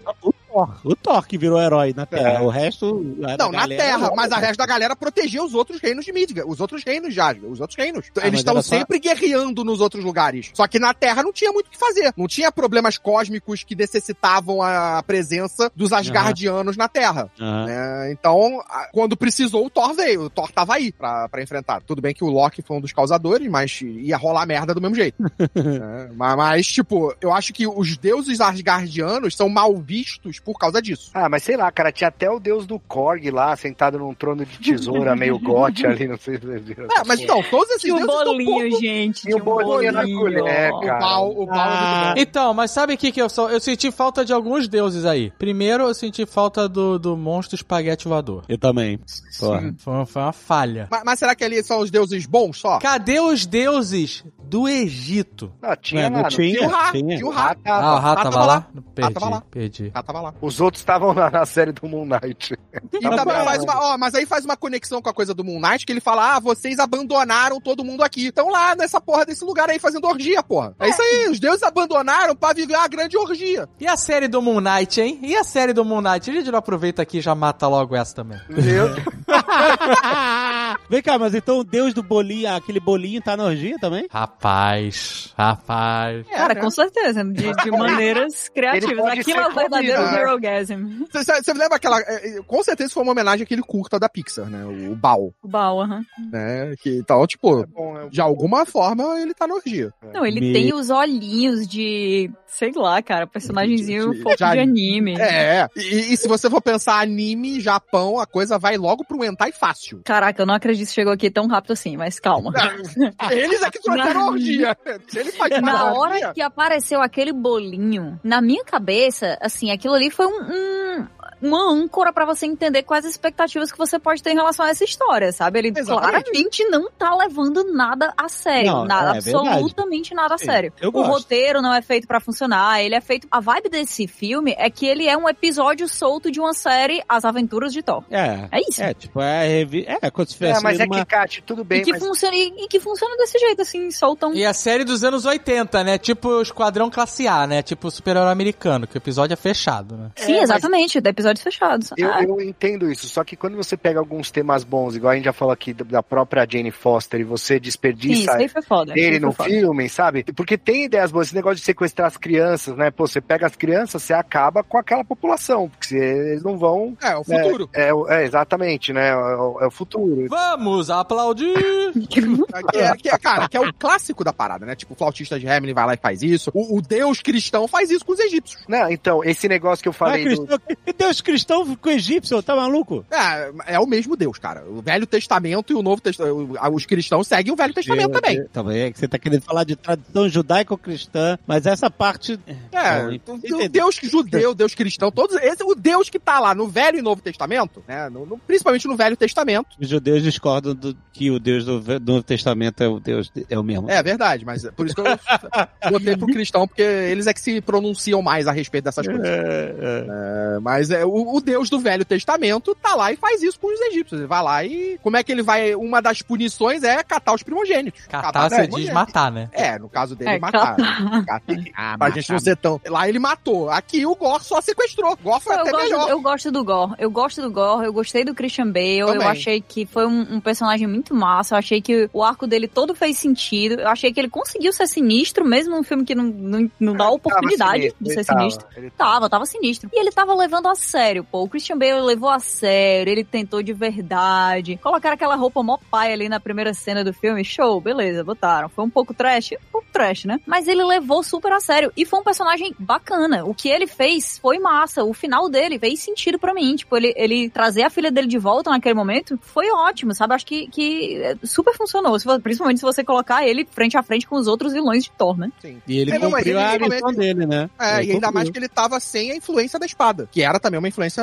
O Thor. O Thor que virou herói na Terra. É. O resto. Não, na galera- Terra, mas a resto da galera protegia os outros reinos de Midgard, os outros reinos de Asgard, os outros reinos. Ah, Eles estão era só- sempre guerreando nos outros lugares. Só que na Terra não tinha muito o que fazer. Não tinha problemas cósmicos que necessitavam a presença dos Asgardianos na Terra. Né? Então, quando precisou, o Thor veio. O Thor tava aí pra, pra enfrentar. Tudo bem que o Loki foi um dos causadores, mas ia rolar merda do mesmo jeito. *laughs* mas, mas, tipo, eu acho que os deuses Asgardianos são mal vistos por causa disso. Ah, mas sei lá, cara, tinha até o deus do Korg lá, sentado num trono de tesoura, meio gote ali, não sei se vocês viram. É, mas então, todos esses um deuses estão bolinho, pouco... gente. E o um bolinho na colher, O cara. pau, o pau é bom. Então, mas sabe o que que eu só... Eu senti falta de alguns deuses aí. Primeiro, eu senti falta do, do monstro espaguete voador. Eu também. Foi uma, foi uma falha. Mas, mas será que ali são os deuses bons só? Cadê os deuses do Egito? Não, tinha Não, não lá. tinha. Tinha o Ra, tinha. tinha o Ra. Ah, o rato Ah, tava tava lá? lá. Perdi, tava lá. perdi. Ah, tava lá. Os outros estavam lá na série do Moon Knight. E também faz uma, ó, mas aí faz uma conexão com a coisa do Moon Knight, que ele fala, ah, vocês abandonaram todo mundo aqui. Estão lá nessa porra desse lugar aí fazendo orgia, porra. É isso aí, os deuses abandonaram pra viver a grande orgia. E a série do Moon Knight, hein? E a série do Moon Knight? A gente não aproveita aqui e já mata logo essa também. Meu *laughs* Vem cá, mas então o deus do bolinho, aquele bolinho tá na orgia também? Rapaz, rapaz. Cara, né? com certeza, de, de *laughs* maneiras criativas. Aquilo é verdadeiro combinado. Neurogasm. Você você lembra aquela. é, é, Com certeza foi uma homenagem àquele curta da Pixar, né? O Bao, O Baal, aham. né? Que, então, tipo, É bom, é de alguma forma ele tá na orgia. Não, ele Me- tem os olhinhos de, sei lá, cara, personagemzinho De- fofo de- de anime. É, e, e se você for pensar anime, Japão, a coisa vai logo pro hentai fácil. Caraca, eu não acredito que chegou aqui tão rápido assim, mas calma. *laughs* Eles é que trouxeram a orgia. Ele faz Na hora orgia, que apareceu aquele bolinho, na minha cabeça, assim, aquilo ali foi um, um- uma âncora pra você entender quais as expectativas que você pode ter em relação a essa história, sabe? Ele Exatamente. claramente não tá levando nada a sério. Não, nada, é verdade. absolutamente nada a sério. eu o gosto. roteiro não é feito pra funcionar, ele é feito... A vibe desse filme é que ele é um episódio solto de uma série As Aventuras de Thor. É. É isso. É, tipo, é, revi... é quando se É, tivesse mas é numa... que, Kat, tudo bem, e, que mas funciona, e, e que funciona desse jeito, assim, soltam... E a série dos anos 80, né? Tipo o Esquadrão Classe A, né? Tipo o super-herói americano, que o episódio é fechado, né? Sim, É, mas- exatamente, de episódios fechados. Eu, Ah, eu entendo isso, só que quando você pega alguns temas bons, igual a gente já falou aqui da- da própria Jane Foster, e você sim, isso desperdiça foi foda. ele no foda. filme, sabe? Porque tem ideias boas, esse negócio de sequestrar as crianças, né? Pô, você pega as crianças, você acaba com aquela população, porque você- eles não vão. é o futuro. É, o- é, exatamente, né? É o, é o futuro. Vamos aplaudir! *laughs* Que é, que é, cara, que é o clássico da parada, né? Tipo, o flautista de Hamlin vai lá e faz isso. O, o deus cristão faz isso com os egípcios. Não, então, esse negócio que eu falei do, cristão, que Deus cristão com egípcio, tá maluco? É, é o mesmo deus, cara. O Velho Testamento e o Novo Testamento. Os cristãos seguem o Velho Testamento também. Também é que você tá querendo falar de tradição judaico-cristã, mas essa parte... É, Não, o entendeu? Deus judeu, Deus cristão, todos. Esse, o Deus que tá lá no Velho e Novo Testamento, né? no- no- principalmente no Velho Testamento. Os judeus discordam do, que o Deus do, do Novo Testamento é o Deus é o mesmo. É verdade, mas por isso que eu *laughs* botei pro cristão, porque eles é que se pronunciam mais a respeito dessas coisas. É, é. Mas é, o, o Deus do Velho Testamento tá lá e faz isso com os egípcios. Ele vai lá e. Como é que ele vai. Uma das punições é catar os primogênitos. Catar, você diz matar, né? É, no caso dele, É, matar. Catar. *laughs* Ah, pra gente não ser tão. Lá ele matou. Aqui o Gore só sequestrou. Gore foi Eu até gosto, melhor. eu gosto do Gore. Eu gosto do Gore. Eu gostei do Christian Bale. Também. Eu achei que foi um, um personagem muito massa. Eu achei que o arco dele todo fez sentido. Eu achei que ele conseguiu ser sinistro, mesmo num filme que não, não, não dá Tava oportunidade sinistro, de ele ser tava, sinistro. ele Tava, tava sinistro. E ele tava levando a sério, pô. O Christian Bale levou a sério, ele tentou de verdade. Colocaram aquela roupa mó pai ali na primeira cena do filme, show, beleza, botaram. Foi um pouco trash, um pouco trash, né? Mas ele levou super a sério. E foi um personagem bacana. O que ele fez foi massa. O final dele fez sentido pra mim. Tipo, ele, ele trazer a filha dele de volta naquele momento foi ótimo, sabe? Acho que, que super funcionou. Principalmente se você colocar ele frente a frente com os outros vilões de Thor, né? Sim. E ele É, não, cumpriu ele a realmente- missão dele, né? É, Ele e ainda cumpriu. mais que ele tava sem a influência da espada, que era também uma influência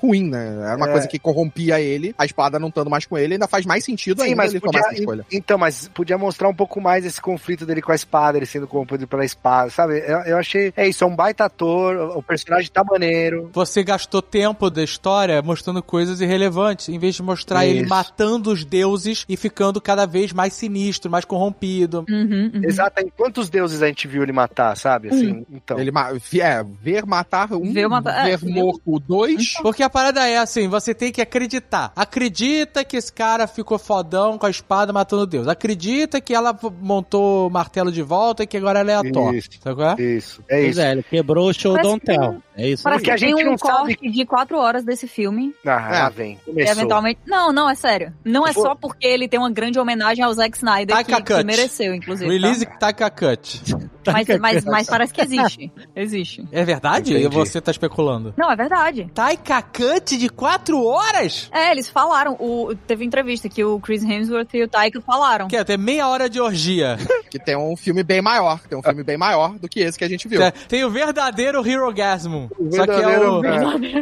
ruim, né? Era uma É. coisa que corrompia ele, a espada não estando mais com ele, ainda faz mais sentido Sim, ainda mas ele podia, tomar essa escolha. então, mas podia mostrar um pouco mais esse conflito dele com a espada, ele sendo corrompido pela espada, sabe? Eu, eu achei. É isso, é um baita ator, o personagem tá maneiro. Você gastou tempo da história mostrando coisas irrelevantes, em vez de mostrar ele Isso. matando os deuses e ficando cada vez mais sinistro, mais corrompido. Uhum, uhum. Exato, em quantos deuses a gente viu ele matar, sabe? Assim, então. Ele ma- é, ver matar um, Ver matar- é, ver morto dois. Porque a parada é assim, você tem que acreditar. Acredita que esse cara ficou fodão com a espada matando Deus. Acredita que ela montou o martelo de volta e que agora ela é a Thor. Isso. Sabe é? Isso, é Pois isso. é, ele quebrou o show Don't Tell. É isso Parece Porque aí. a que tem gente um não sabe- corte de quatro horas desse filme. Ah, É. vem. Começou. eventualmente. Não, não, é sério. Não é Pô. só porque ele tem uma grande homenagem ao Zack Snyder Taika que, que mereceu, inclusive. Release tá? Taika Cut. *laughs* Mas, mas, mas parece que existe. Existe. É verdade? Entendi. Você tá especulando? Não, é verdade. Taika Cut de 4 horas? É, eles falaram. O, teve entrevista que o Chris Hemsworth e o Taika falaram. Quer ter meia hora de orgia. *laughs* Que tem um filme bem maior. Tem um filme bem maior do que esse que a gente viu. Tem- Tem o verdadeiro Hero Gasm. Só que é o é.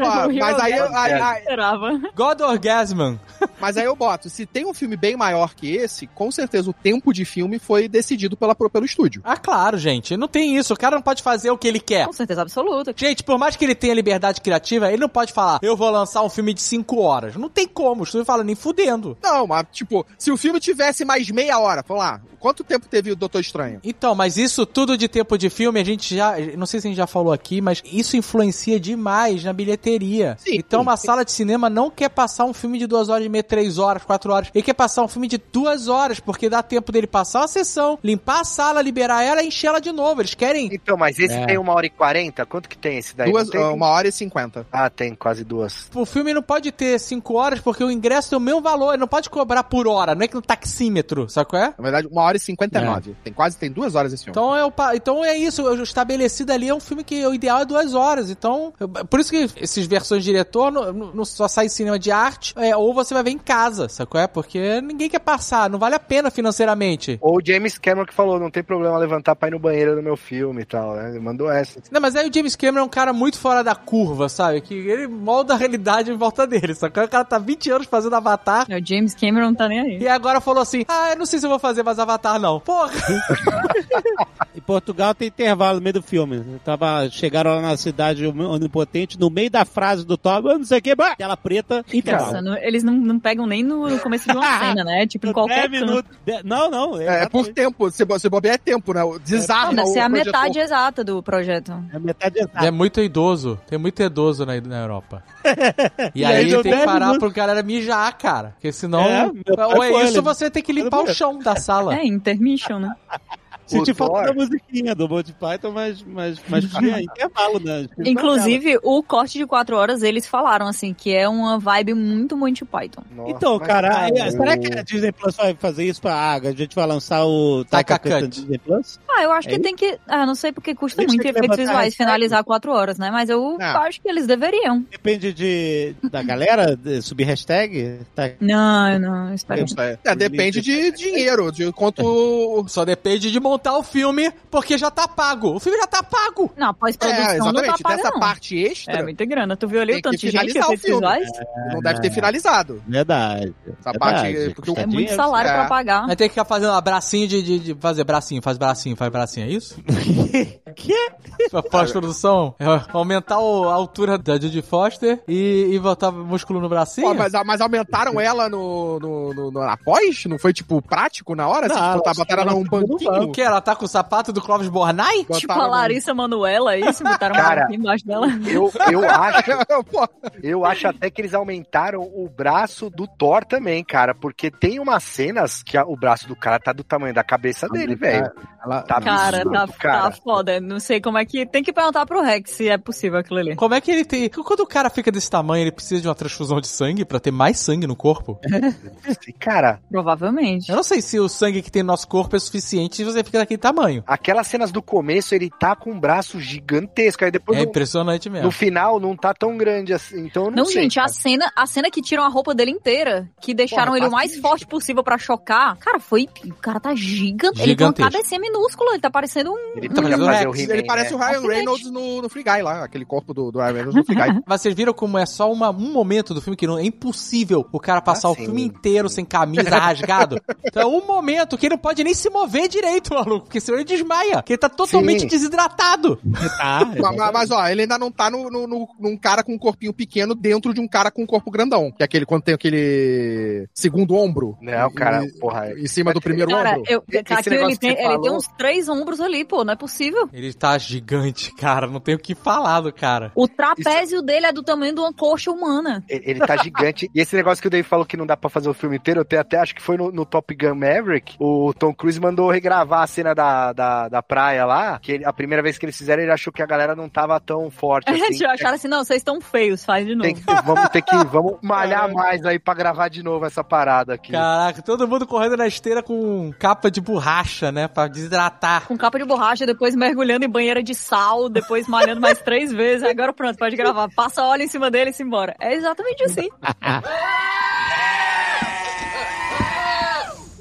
Ah, mas aí, eu- aí- aí- esperava. God Orgasm. *laughs* mas aí eu boto, se tem um filme bem maior que esse, com certeza o tempo de filme foi decidido pela, pelo estúdio. Ah, claro, gente. Não tem isso. O cara não pode fazer o que ele quer. Com certeza absoluta. Gente, por mais que ele tenha liberdade criativa, ele não pode falar, eu vou lançar um filme de 5 horas. Não tem como. O estúdio fala, nem fudendo. Não, mas tipo, se o filme tivesse mais meia hora, vamos lá, quanto tempo teve o Doutor Estranho? Então, mas isso tudo de tempo de filme, a gente já. Não sei se a gente já falou aqui, mas isso influencia demais na bilheteria. Sim, então, sim, uma sala de cinema não quer passar um filme de duas horas e meia, três horas, quatro horas. Ele quer passar um filme de duas horas, porque dá tempo dele passar uma sessão, limpar a sala, liberar ela e encher ela de novo. Eles querem. Então, mas esse É. tem uma hora e quarenta? Quanto que tem esse daí? Duas, tem? uma hora e cinquenta. Ah, tem quase duas. O filme não pode ter cinco horas porque o ingresso tem o mesmo valor. Ele não pode cobrar por hora, não é que no taxímetro, sabe qual é? Na verdade, uma hora e cinquenta e nove. Tem quase, tem duas horas esse filme. Então é, o, então é isso, o estabelecido ali é um filme que o ideal é duas horas. Então, eu- por isso que esses versões de diretor não, não- não só sai em cinema de arte, é, ou você vai ver em casa, sabe qual é? Porque ninguém quer passar, não vale a pena financeiramente. Ou o James Cameron que falou, não tem problema levantar pra ir no banheiro no meu filme e tal, né? Ele mandou essa. Não, mas aí o James Cameron é um cara muito fora da curva, sabe? Que ele molda a realidade em volta dele, é? O cara tá 20 anos fazendo Avatar. O James Cameron não tá nem aí. E agora falou assim: Ah, eu não sei se eu vou fazer mais Avatar, não. Porra! *laughs* Em Portugal tem intervalo no meio do filme. Tava, chegaram lá na cidade onipotente, no meio da frase do Tom, "Ah, não sei o que, tela preta, intervalo. Nossa, não- eles não, não pegam nem no, começo de uma *laughs* cena, né? Tipo, em qualquer 10 canto. minutos. de- Não, não. É, é por exatamente. tempo. Se, se bobear é tempo, né? O- Não, Desarma deve o ser a projetor. metade exata do projeto. É metade exata. É muito idoso. Tem muito idoso na, na Europa. *laughs* E, E aí, aí tem que 10 parar minutos. pro galera mijar, cara. Porque senão. É, pai ou é isso, ele- ou você tem que limpar o chão da sala. É, intermission, né? Senti O falta da musiquinha do Monty Python, mas, mas, mas *laughs* tinha intervalo, né? Inclusive, o corte de quatro horas, eles falaram, assim, que é uma vibe muito Monty Python. Nossa, Então, cara, é- será que a Disney Plus vai fazer isso pra ah, a gente vai lançar o Taika Taika Cut Disney Plus? Ah, eu acho É que tem que... Ah, não sei porque custa muito efeitos visuais finalizar quatro horas, né? Mas eu Não. acho que eles deveriam. Depende de, da galera de subir hashtag. Tá, Não, não, espera. É, é, depende de dinheiro, de quanto. Só depende de montar o filme, porque já tá pago. O filme já tá pago. Não, a pós-produção É, não tá exatamente. paga, Dessa não. parte extra, É muita grana. Tu viu ali o tanto que de gente, efeitos filme. visuais? não deve ter finalizado. verdade. Essa verdade. parte. Porque o É muito dinheiro, salário é. pra pagar. Vai ter que ficar fazendo bracinho de, de, de fazer bracinho, faz bracinho, faz bracinho, é isso? *laughs* Que? Pós-produção? É aumentar o- a altura da Judy Foster e, e botar músculo no bracinho? Pô, mas, mas aumentaram ela no, no, no, no após? Não foi, tipo, prático na hora? Assim, Não, tipo, tá, que botaram ela num banquinho? O que? Ela tá com o sapato do Clóvis Bornai? Tipo a Larissa Manoela, é isso? Botaram Cara, uma aqui embaixo dela. Eu, eu acho, *laughs* eu acho até que eles aumentaram o braço do Thor também, cara, porque tem umas cenas que a- o braço do cara tá do tamanho da cabeça dele, velho. ela- Tá Cara, absurdo, tá, cara. tá foda. Não sei como é que. Tem que perguntar pro Rex se é possível aquilo ali. Como é que ele tem. Quando o cara fica desse tamanho, ele precisa de uma transfusão de sangue pra ter mais sangue no corpo? *laughs* Cara, Provavelmente. Eu não sei se o sangue que tem no nosso corpo é suficiente se você fica daquele tamanho. aquelas cenas do começo, ele tá com um braço gigantesco, aí depois É no, impressionante mesmo. no final não tá tão grande assim, então eu não, Não, sei. gente, a cena, a cena que tiram a roupa dele inteira, que deixaram Porra, ele o tá mais forte possível pra chocar, cara, foi. O cara tá gigante. Ele tem uma cabecinha minúsculo, ele tá parecendo um. Ele Então, podia mas o fazer o Rex, He-Man, Ele parece né? o Ryan Acidente. Reynolds no, no Free Guy lá, aquele corpo do, do Ryan Reynolds no Free Guy. *laughs* Vocês viram como é só uma- um momento do filme que não, é impossível o cara passar Ah, o sim. filme inteiro sem camisa, *laughs* rasgado. Então é um momento que ele não pode nem se mover direito, maluco, porque senão ele desmaia, porque ele tá totalmente Sim. desidratado. *laughs* *laughs* Tá, Mas, mas- ó, ele ainda não tá no, no, no- num cara com um corpinho pequeno dentro de um cara com um corpo grandão. Que é aquele quando tem aquele segundo ombro. Não, cara, em, porra. em cima do primeiro Cara, ombro. eu, Esse cara, ele, que tem, você ele tem falou- uns três ombros ali, pô, não é possível. Ele tá gigante, cara, não tem o que falar do cara. O trapézio dele é do tamanho de uma coxa humana. Ele ele tá gigante. E esse negócio que o Dave falou que não dá pra fazer o filme inteiro, eu até, até acho que foi no, no Top Gun Maverick. O Tom Cruise mandou regravar a cena da, da, da praia lá. Que ele- a primeira vez que eles fizeram, ele achou que a galera não tava tão forte *laughs* assim. Eles acharam assim, não, vocês estão feios, faz de novo. Tem que- vamos ter que vamos *laughs* malhar mais aí pra gravar de novo essa parada aqui. Caraca, todo mundo correndo na esteira com capa de borracha, né, pra desidratar. Com capa de borracha, depois mergulhando em banheira de sal, depois malhando mais três vezes. Agora pronto, pode gravar. Passa óleo em cima dele e se embora. É exatamente assim. *laughs*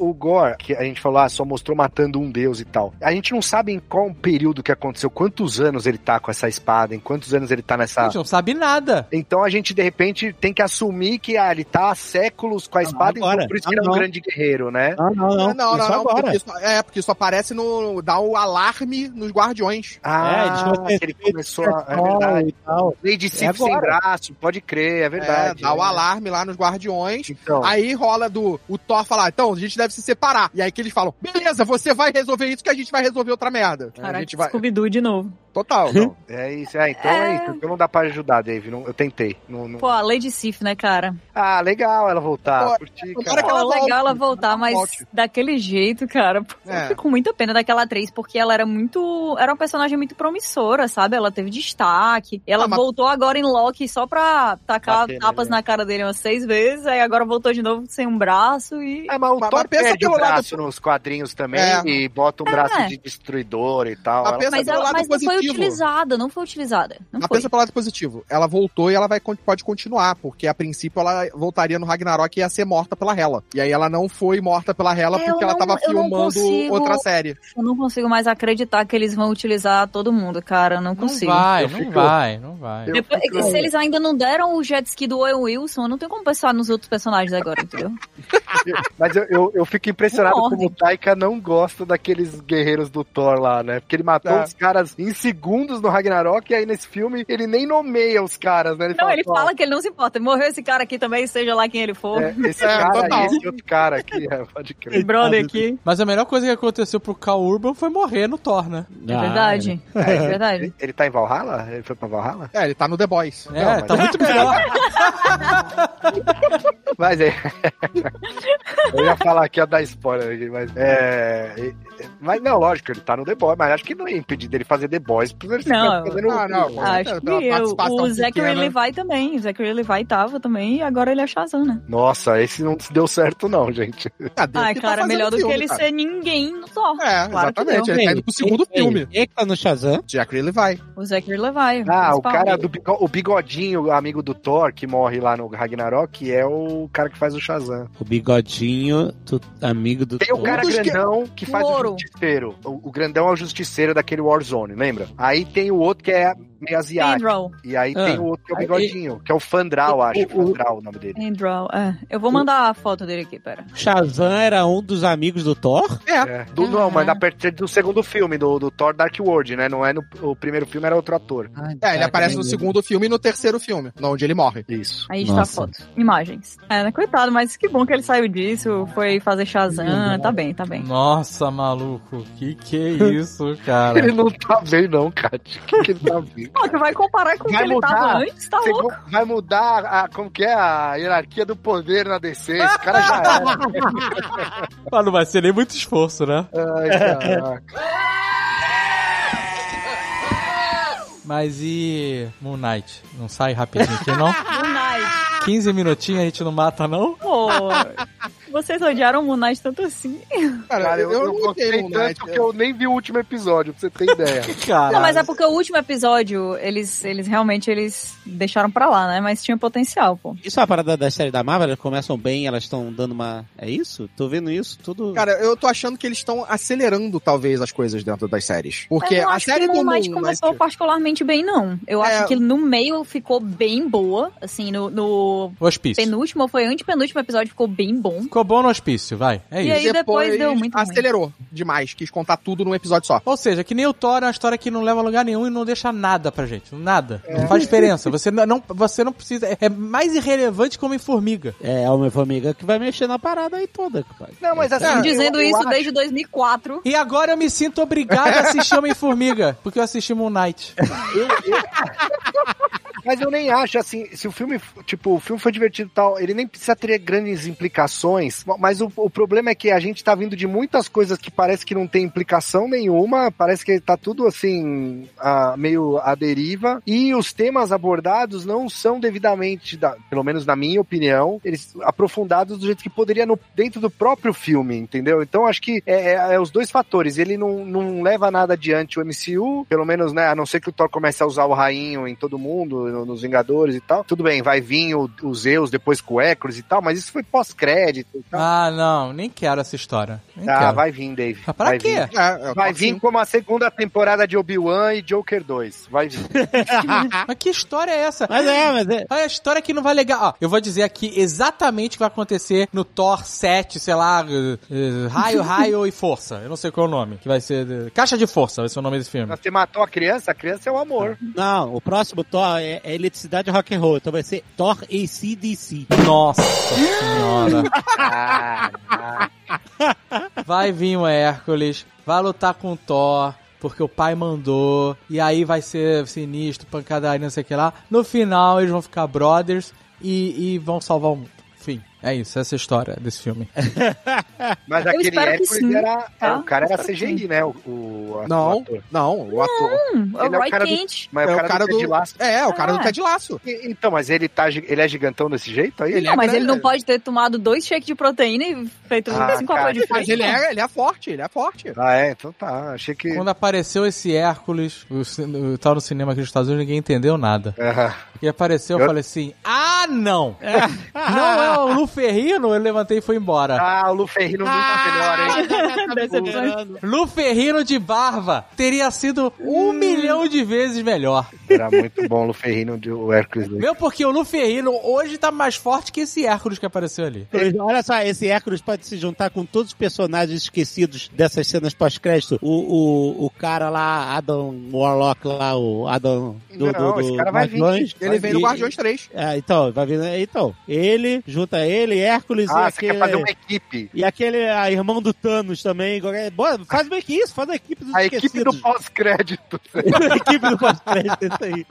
o Gore, que a gente falou, ah, só mostrou matando um deus e tal. A gente não sabe em qual período que aconteceu, quantos anos ele tá com essa espada, em quantos anos ele tá A nessa. gente não sabe nada. Então a gente, de repente, tem que assumir que ah, ele tá há séculos com a espada, agora. então por isso Ah, que ele é um não. grande guerreiro, né? Não, não, não. não, não, Isso não, agora. porque isso, é, porque isso aparece no. dá o alarme nos guardiões. Ah, que ele começou a. É verdade. E tal. Lady Sif É sem agora. braço, pode crer, é verdade. É, dá o é. alarme lá nos guardiões. Então, Aí rola do o Thor falar, então, a gente deve se separar. E aí que eles falam, beleza, você vai resolver isso que a gente vai resolver outra merda. a Caraca, gente vai. Scooby-Doo de novo. Total, não. *laughs* é isso. É, então é, É. isso. Então não dá pra ajudar, Dave. Não, eu tentei. Não, não- Pô, a Lady Sif, né, cara? Ah, legal ela voltar. Pô, curti, cara. que ela Pô, legal ela voltar, mas volte. daquele jeito, cara. pô, É. Eu fico com muita pena daquela atriz, porque ela era muito. Era uma personagem muito promissora, sabe? Ela teve destaque. Ela Ah, mas- voltou agora em Loki só pra tacar Bater tapas nele. na cara dele umas seis vezes, aí agora voltou de novo sem um braço e. É, mas o Mas- Thor mas perde o pelo lado- braço nos quadrinhos também É. e bota um braço É. de destruidor e tal. Mas Ela- pensa Mas, ela, lado mas não foi utilizada, não foi utilizada. Não Mas foi. pensa pelo lado positivo. Ela voltou e ela vai, pode continuar, porque a princípio ela voltaria no Ragnarok e ia ser morta pela Hela. E aí ela não foi morta pela Hela É, porque ela não- tava não filmando consigo- outra série. Eu não consigo mais acreditar que eles vão utilizar todo mundo, cara. Eu não Não consigo. vai, Eu não fico- vai, não vai. Depois- fico- Se eles ainda não deram o jet ski do Owen Wilson, eu não tenho como pensar nos outros personagens agora, entendeu? *laughs* Mas eu, eu, eu fico impressionado Não como o Taika não gosta daqueles guerreiros do Thor lá, né? Porque ele matou É. os caras em segundos no Ragnarok e aí nesse filme ele nem nomeia os caras, né? Não, ele "Ó, fala que ele não se importa. Morreu esse cara aqui também, seja lá quem ele for. é, esse *laughs* É, cara total. e esse outro cara aqui, é, pode crer. Esse brother aqui. Mas a melhor coisa que aconteceu pro Cal Urban foi morrer no Thor, né? É verdade. É verdade. Ele, ele tá em Valhalla? Ele foi pra Valhalla? É, ele tá no The Boys. É, mas- tá muito melhor. *laughs* Mas é. *laughs* eu ia falar aqui, ia dar spoiler aqui, mas. É. é- Mas não, lógico, ele tá no The Boys, mas acho que não ia impedir dele fazer The Boys, porque ele Não. fica fazendo Ah, não, o- pô. Acho pela que eu, o Zachary. Levi também. O Zachary Levi tava também e agora ele é Shazam, né? Nossa, esse não deu certo, não, gente. Ah, Ai, que tá cara, fazendo melhor do que filme, ele cara. ser ninguém no Thor. É, Claro que exatamente. Ele tá indo pro segundo filme. Quem que tá no Shazam? Jack Levi. O Zachary Levi. Ah, o cara do bigo- o bigodinho, amigo do Thor, que morre lá no Ragnarok, é o cara que faz o Shazam. O bigodinho, tu- amigo do... Tem o cara dos que- grandão que, faz o Louro. justiceiro. O, o grandão é o justiceiro daquele Warzone, lembra? Aí tem o outro que é meio asiático. Andrew. E aí Ah. tem o outro que é o bigodinho, que é o Fandral, acho. o- o- Fandral o nome dele. Andrew, é. Eu vou mandar a foto dele aqui, pera. Shazam era um dos amigos do Thor? É. É. Do, Não, mas na parte do segundo filme, do, do Thor Dark World, né? Não é no o primeiro filme, era outro ator. É, ele aparece no segundo filme e no terceiro filme, onde ele morre. Isso. Aí está a foto. Imagens. É, né? Coitado, mas que bom que ele saiu disso, foi fazer Shazam. Tá bem, tá bem. Nossa, maluco, que que é *laughs* isso, cara? Ele não tá bem, não, Kat. O que, que ele tá bem? Pô, tu vai comparar com o que Vai ele mudar. tava antes, tá louco? vai mudar a, como que é a hierarquia do poder na DC. Esse cara já era. Mas *laughs* não vai ser nem muito esforço, né? Ai, caraca. Mas e Moon Knight? Não sai rapidinho aqui, não? *laughs* Moon Knight. 15 minutinhos a gente não mata, não? Pô, Vocês odiaram o Moon Knight tanto assim. Cara, Cara, eu, eu, não gostei Knight. tanto que eu nem vi o último episódio, pra você ter ideia. Cara. *laughs* Não, mas é porque o último episódio, eles, eles realmente eles deixaram pra lá, né? Mas tinha potencial, pô. Isso é uma parada da série da Marvel, elas começam bem, elas estão dando uma. É isso? Tô vendo isso tudo. Cara, eu tô achando que eles estão acelerando, talvez, as coisas dentro das séries. Porque eu não a acho série que do Moon Knight começou Knight- particularmente bem, não. Eu É. acho que no meio ficou bem boa. Assim, no, no hospício. penúltimo, foi antepenúltimo episódio, ficou bem bom. Ficou bom no hospício, vai. É E isso. aí depois deu muito ruim. acelerou demais, quis contar tudo num episódio só. Ou seja, que nem o Thor é uma história que não leva a lugar nenhum e não deixa nada pra gente. Nada. Não faz diferença. Você não, você não precisa. é- É mais irrelevante como em formiga. É a Homem-Formiga que vai mexer na parada aí toda, compadre. Não, mas assim. Eu- dizendo eu isso acho- desde 2004. E agora eu me sinto obrigado a assistir Homem-Formiga, porque eu assisti Moon Knight. Mas eu nem acho, assim, se o filme, tipo, o filme foi divertido e tal, ele nem precisa ter grandes implicações, mas o, o problema é que a gente tá vindo de muitas coisas que parece que não tem implicação nenhuma, parece que tá tudo, assim, ah, meio à deriva, e os temas abordados não são devidamente, da- pelo menos na minha opinião, eles aprofundados do jeito que poderia no- dentro do próprio filme, entendeu? Então acho que é, é- é os dois fatores, ele não, não leva nada adiante o MCU, pelo menos, né, a não ser que o Thor comece a usar o rainho em todo mundo, no- nos Vingadores e tal. Tudo bem, vai vir o, o Zeus depois com o Hércules e tal, mas isso foi pós-crédito e. Ah, não, nem quero essa história. Nem ah, quero. vai vir, Dave. Pra vai quê? vir. É, é, Vai vir como a segunda temporada de Obi-Wan e Joker 2. Vai vir. *laughs* Mas que história é essa? Mas é, mas é. Olha, a história que não vai legal. Ó, eu vou dizer aqui exatamente o que vai acontecer no Thor 7, sei lá, eh, eh, raio, raio e força. Eu não sei qual é o nome. Que vai ser. eh, Caixa de Força vai ser o nome desse filme. Você matou a criança? A criança é o amor. Não, o próximo Thor é, é eletricidade rock and roll, então vai ser Thor ACDC. Nossa senhora. *laughs* *laughs* Vai vir o Hércules, vai lutar com o Thor. Porque o pai mandou, e aí vai ser sinistro, pancadaria, não sei o que lá. No final, eles vão ficar brothers e, e vão salvar o mundo. É isso, essa é a história desse filme. *laughs* Mas Eu aquele Hércules sim, era, tá? O cara era CGI, né? O, o, Não, o ator. não, o ator. Hum, o Ele é o Roy cara do- Kent. Mas é o cara, do, Lasso. É, o cara do Ah. Ted Laço. E- Então, mas ele, tá, ele é gigantão desse jeito aí? Ele Não, é mas grande. ele não pode ter tomado dois shakes de proteína e feito Ah, cinco cara, apoios de Mas ele é, ele é forte, ele é forte. Ah, é? Então tá. Achei que. Quando apareceu esse Hércules, o, ci- o tal no cinema aqui nos Estados Unidos, ninguém entendeu nada. Ah, E apareceu, eu Eu- falei assim: ah, não! *laughs* não é o Lu Ferrino? Eu levantei e fui embora. ah, o Luferrino muito melhor, hein? *laughs* Decepção. Lu Ferrino de barba teria sido um milhão de vezes melhor. Era muito bom o Luferrino de o Hércules. Meu, porque o Lu Ferrino hoje tá mais forte que esse Hércules que apareceu ali. Olha só, esse Hércules pode se juntar com todos os personagens esquecidos dessas cenas pós-crédito. O, o, o cara lá, Adam Warlock lá, o Adam do, Não, do, do esse cara vai vir. Guardiões. Ele vem no Guardiões 3. É, então, vai vir. Então, ele, junta ele, Hércules e Ah, você aquele. quer fazer uma equipe. E aquele a irmão do Thanos também. qualquer- Bora, faz meio que isso, faz a equipe dos A equipe do pós-crédito. *laughs* a equipe do pós-crédito, isso aí.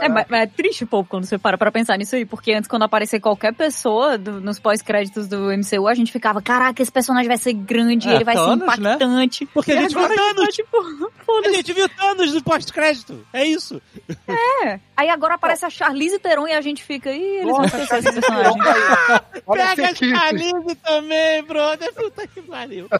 É, mas- mas é triste, pô, quando você para pra pensar nisso aí, porque antes, quando aparecer qualquer pessoa do- nos pós-créditos do MCU, a gente ficava, caraca, esse personagem vai ser grande, É, ele vai Thanos, ser né? impactante. Porque a E gente viu gente Thanos. tá, tipo, *laughs* A gente viu Thanos no pós-crédito. É isso. É. Aí agora aparece a Charlize Theron e a gente fica, ih, eles vão esquecer esse personagem. *laughs* Pega esse a equipe. Charlize também, brother. Puta que pariu. *laughs*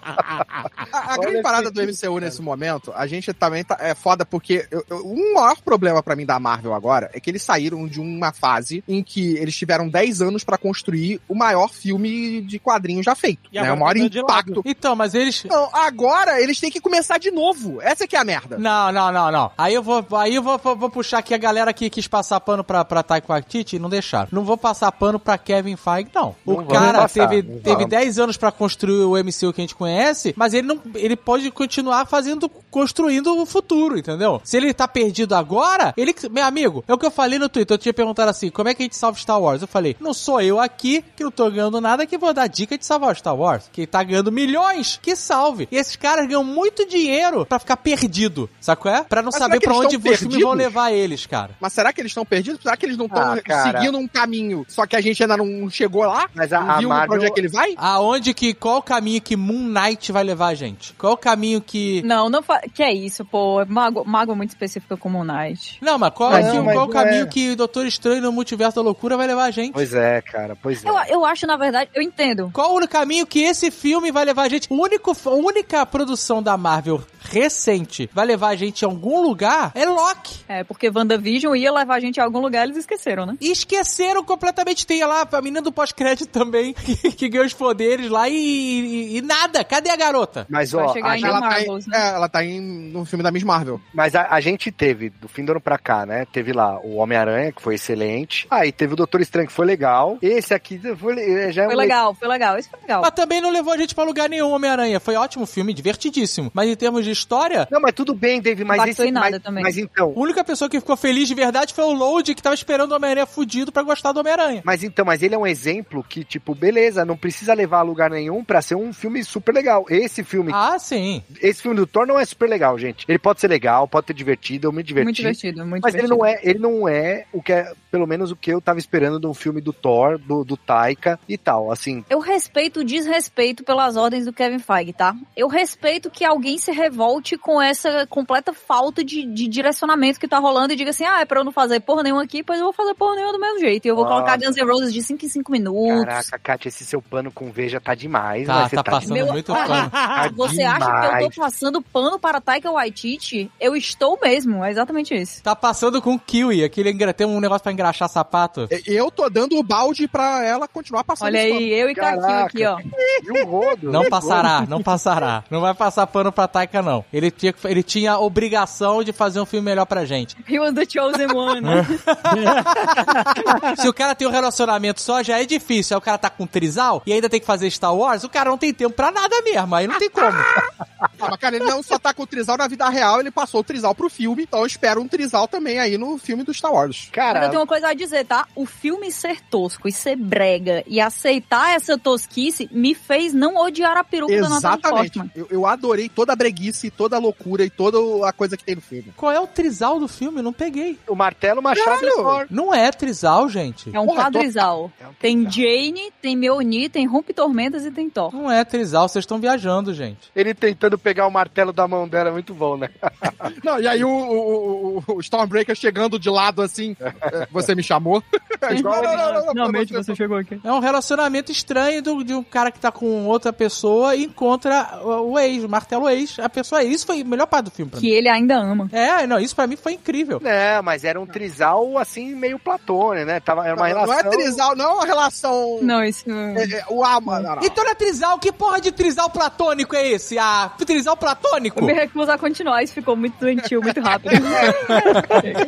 A, a grande parada do MCU nesse momento, a gente também tá, é foda porque eu, eu, o maior problema pra mim da Marvel agora é que eles saíram de uma fase em que eles tiveram 10 anos pra construir o maior filme de quadrinhos já feito. E Né? O maior tá impacto. Então, mas eles. Não, agora eles têm que começar de novo. Essa que é a merda. Não, não, não, não. Aí eu vou, aí eu vou, vou, vou puxar aqui a galera que quis passar pano pra, pra Taika Waititi e não deixaram. Não vou passar pano pra Kevin Feige, não. O Não vamos cara passar, teve, não teve vamos. 10 anos pra construir o MCU que a gente conhece, mas ele não, ele pode continuar fazendo, construindo o futuro, entendeu? Se ele tá perdido agora, ele, meu amigo, é o que eu falei no Twitter, eu tinha perguntado assim, como é que a gente salva Star Wars? Eu falei, não sou eu aqui, que não tô ganhando nada, que vou dar dica de salvar Star Wars. Quem tá ganhando milhões, que salve. E esses caras ganham muito dinheiro pra ficar perdido, sabe qual é? Pra não Mas saber eles onde os filmes vão levar eles, cara. Mas será que eles estão perdidos? Será que eles não estão Ah, seguindo um caminho? Só que a gente ainda não chegou lá? Mas a, não a viu pra Marvel... onde é que ele vai? Aonde que, qual o caminho que Moon Knight vai levar a gente? Qual o caminho que... Não, não fa... Que é isso, pô. Mago, mago muito específico como Moon Knight. Não, mas qual, Não, é que- mas qual o caminho é. que o Doutor Estranho no Multiverso da Loucura vai levar a gente? Pois é, cara, pois é. Eu, eu acho, na verdade, eu entendo. Qual o caminho que esse filme vai levar a gente? O único, a única produção da Marvel recente vai levar a gente a algum lugar é Loki. É, porque WandaVision ia levar a gente a algum lugar, eles esqueceram, né? E esqueceram completamente. Tem lá a menina do pós-crédito também, *laughs* que, que ganhou os poderes lá e, e- e nada. Cadê a garota? Mas, ó, a gente- Ela tá, em, né? é, ela tá em, no filme da Miss Marvel. mas a, a gente teve, do fim do ano pra cá, né? Teve lá o Homem-Aranha, que foi excelente. Aí teve o Doutor Estranho, que foi legal. Esse aqui foi, já é Foi um legal, foi legal, isso foi legal. Mas também não levou a gente pra lugar nenhum, Homem-Aranha. Foi ótimo filme, divertidíssimo. Mas em termos de história, Não, mas tudo bem, Dave, mas esse... em nada mas, também. mas então... a única pessoa que ficou feliz de verdade foi o Load, que tava esperando o Homem-Aranha fudido pra gostar do Homem-Aranha. Mas então, mas ele é um exemplo que, tipo, beleza, não precisa levar a lugar nenhum pra ser um filme super legal. Esse filme, Ah, sim. esse filme do Thor não é super legal, gente. Ele pode ser legal, pode ter divertido, eu me diverti. Muito divertido, muito Mas ele divertido. não é, ele não é o que é, pelo menos o que eu tava esperando de um filme do Thor, do, do Taika e tal. Assim, Eu respeito o desrespeito pelas ordens do Kevin Feige, tá? Eu respeito que alguém se revolte com essa completa falta de, de direcionamento que tá rolando e diga assim, ah, é pra eu não fazer porra nenhuma aqui, pois eu vou fazer porra nenhuma do mesmo jeito. E eu vou Nossa. colocar Guns N' Roses de 5 em 5 minutos. caraca, Kátia, esse seu pano com veja tá demais. Tá, você tá tá passando Meu- muito pano. Tá Você acha que eu demais. tô passando pano para Taika Waititi? Eu estou mesmo, é exatamente isso. Tá passando com Kiwi, aquele tem um negócio pra engraxar sapato. Eu tô dando o balde pra ela continuar passando Olha aí, eu e Caraca. aqui, ó. E um rodo. Não passará, não passará. Não vai passar pano pra Taika, não. Ele tinha, ele tinha a obrigação de fazer um filme melhor pra gente. He was the chosen one. *laughs* Se o cara tem um relacionamento só, já é difícil. Aí o cara tá com trisal e ainda tem que fazer Star Wars, o cara não tem tempo pra nada mesmo. Aí não tem como. *laughs* Ah, mas cara, ele não só tá com o Trizal na vida real, ele passou o Trizal pro filme, então eu espero um Trizal também aí no filme do Star Wars. Mas eu Cara, tenho uma coisa a dizer, tá? O filme ser tosco e ser brega e aceitar essa tosquice me fez não odiar a peruca da Natalie Exatamente. Portman. Eu, eu adorei toda a breguice, toda a loucura e toda a coisa que tem no filme. Qual é o trisal do filme? Eu Não peguei. o martelo, o machado e. Não é trisal, gente. É um Porra, um Tem trisal. Jane, tem Mjolnir, tem Rompe Tormentas e tem Thor. Não é trisal, vocês estão viajando, gente. Ele tentando pegar o martelo da mão dela é muito bom, né? *laughs* Não, e aí o, o, o- o Stormbreaker chegando de lado assim, é, você me chamou? Igual ele- Finalmente você chegou aqui. É um relacionamento estranho do- de um cara que tá com outra pessoa e encontra o, o ex, o martelo ex. A pessoa é. Isso foi a melhor parte do filme pra mim. Que ele ainda ama. É, não, isso pra mim foi incrível. Não, mas era um trisal assim, meio platônico, né? Tava, era uma não, relação. não é Trizal, não é uma relação... Não, isso. É, é, o mano, não, não. Então não é trisal? Que porra de trisal platônico é esse? Ah, trisal platônico? Eu me recuso a continuar, isso ficou muito doentio, muito rápido.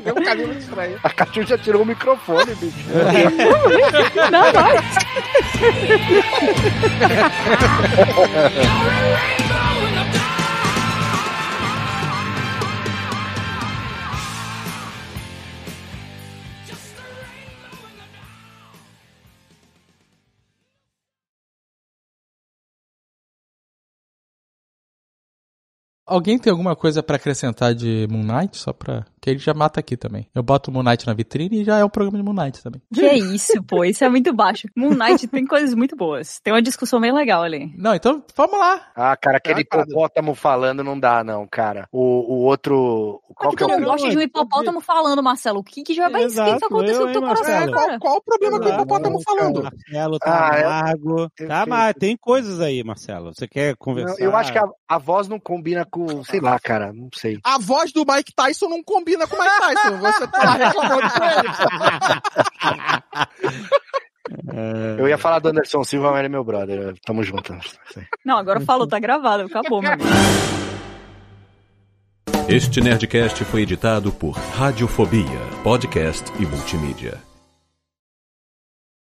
Deu um caminho muito estranho. A Catu já tirou o microfone, bicho. não, vai. *laughs* Alguém tem alguma coisa pra acrescentar de Moon Knight? Só pra. Que ele já mata aqui também. Eu boto o Moon Knight na vitrine e já é o programa de Moon Knight também. Que isso, pô, isso é muito baixo. Moon Knight tem coisas muito boas. Tem uma discussão bem legal ali. Não, então vamos lá. Ah, cara, aquele Ah, cara. hipopótamo falando não dá, não, cara. O, o outro. Qual Porque que é tu o não gosta de um hipopótamo falando, Marcelo. O que que já vai... O que que Exato, aconteceu eu, com teu hein, coração, Marcelo? cara? Qual o problema que o hipopótamo falando? Marcelo tá Ah, é- amargo. eu Tá, mas tem coisas aí, Marcelo. Você quer Não, conversar? eu acho que a, a voz não combina com. Sei lá, cara. Não sei. A voz do Mike Tyson não combina com o Mike Tyson. Você tá reclamando com ele. *laughs* Eu ia falar do Anderson Silva, mas ele é meu brother. Tamo junto. Não, agora falou, tá gravado, acabou, meu. Este Nerdcast foi editado por Radiofobia, podcast e multimídia.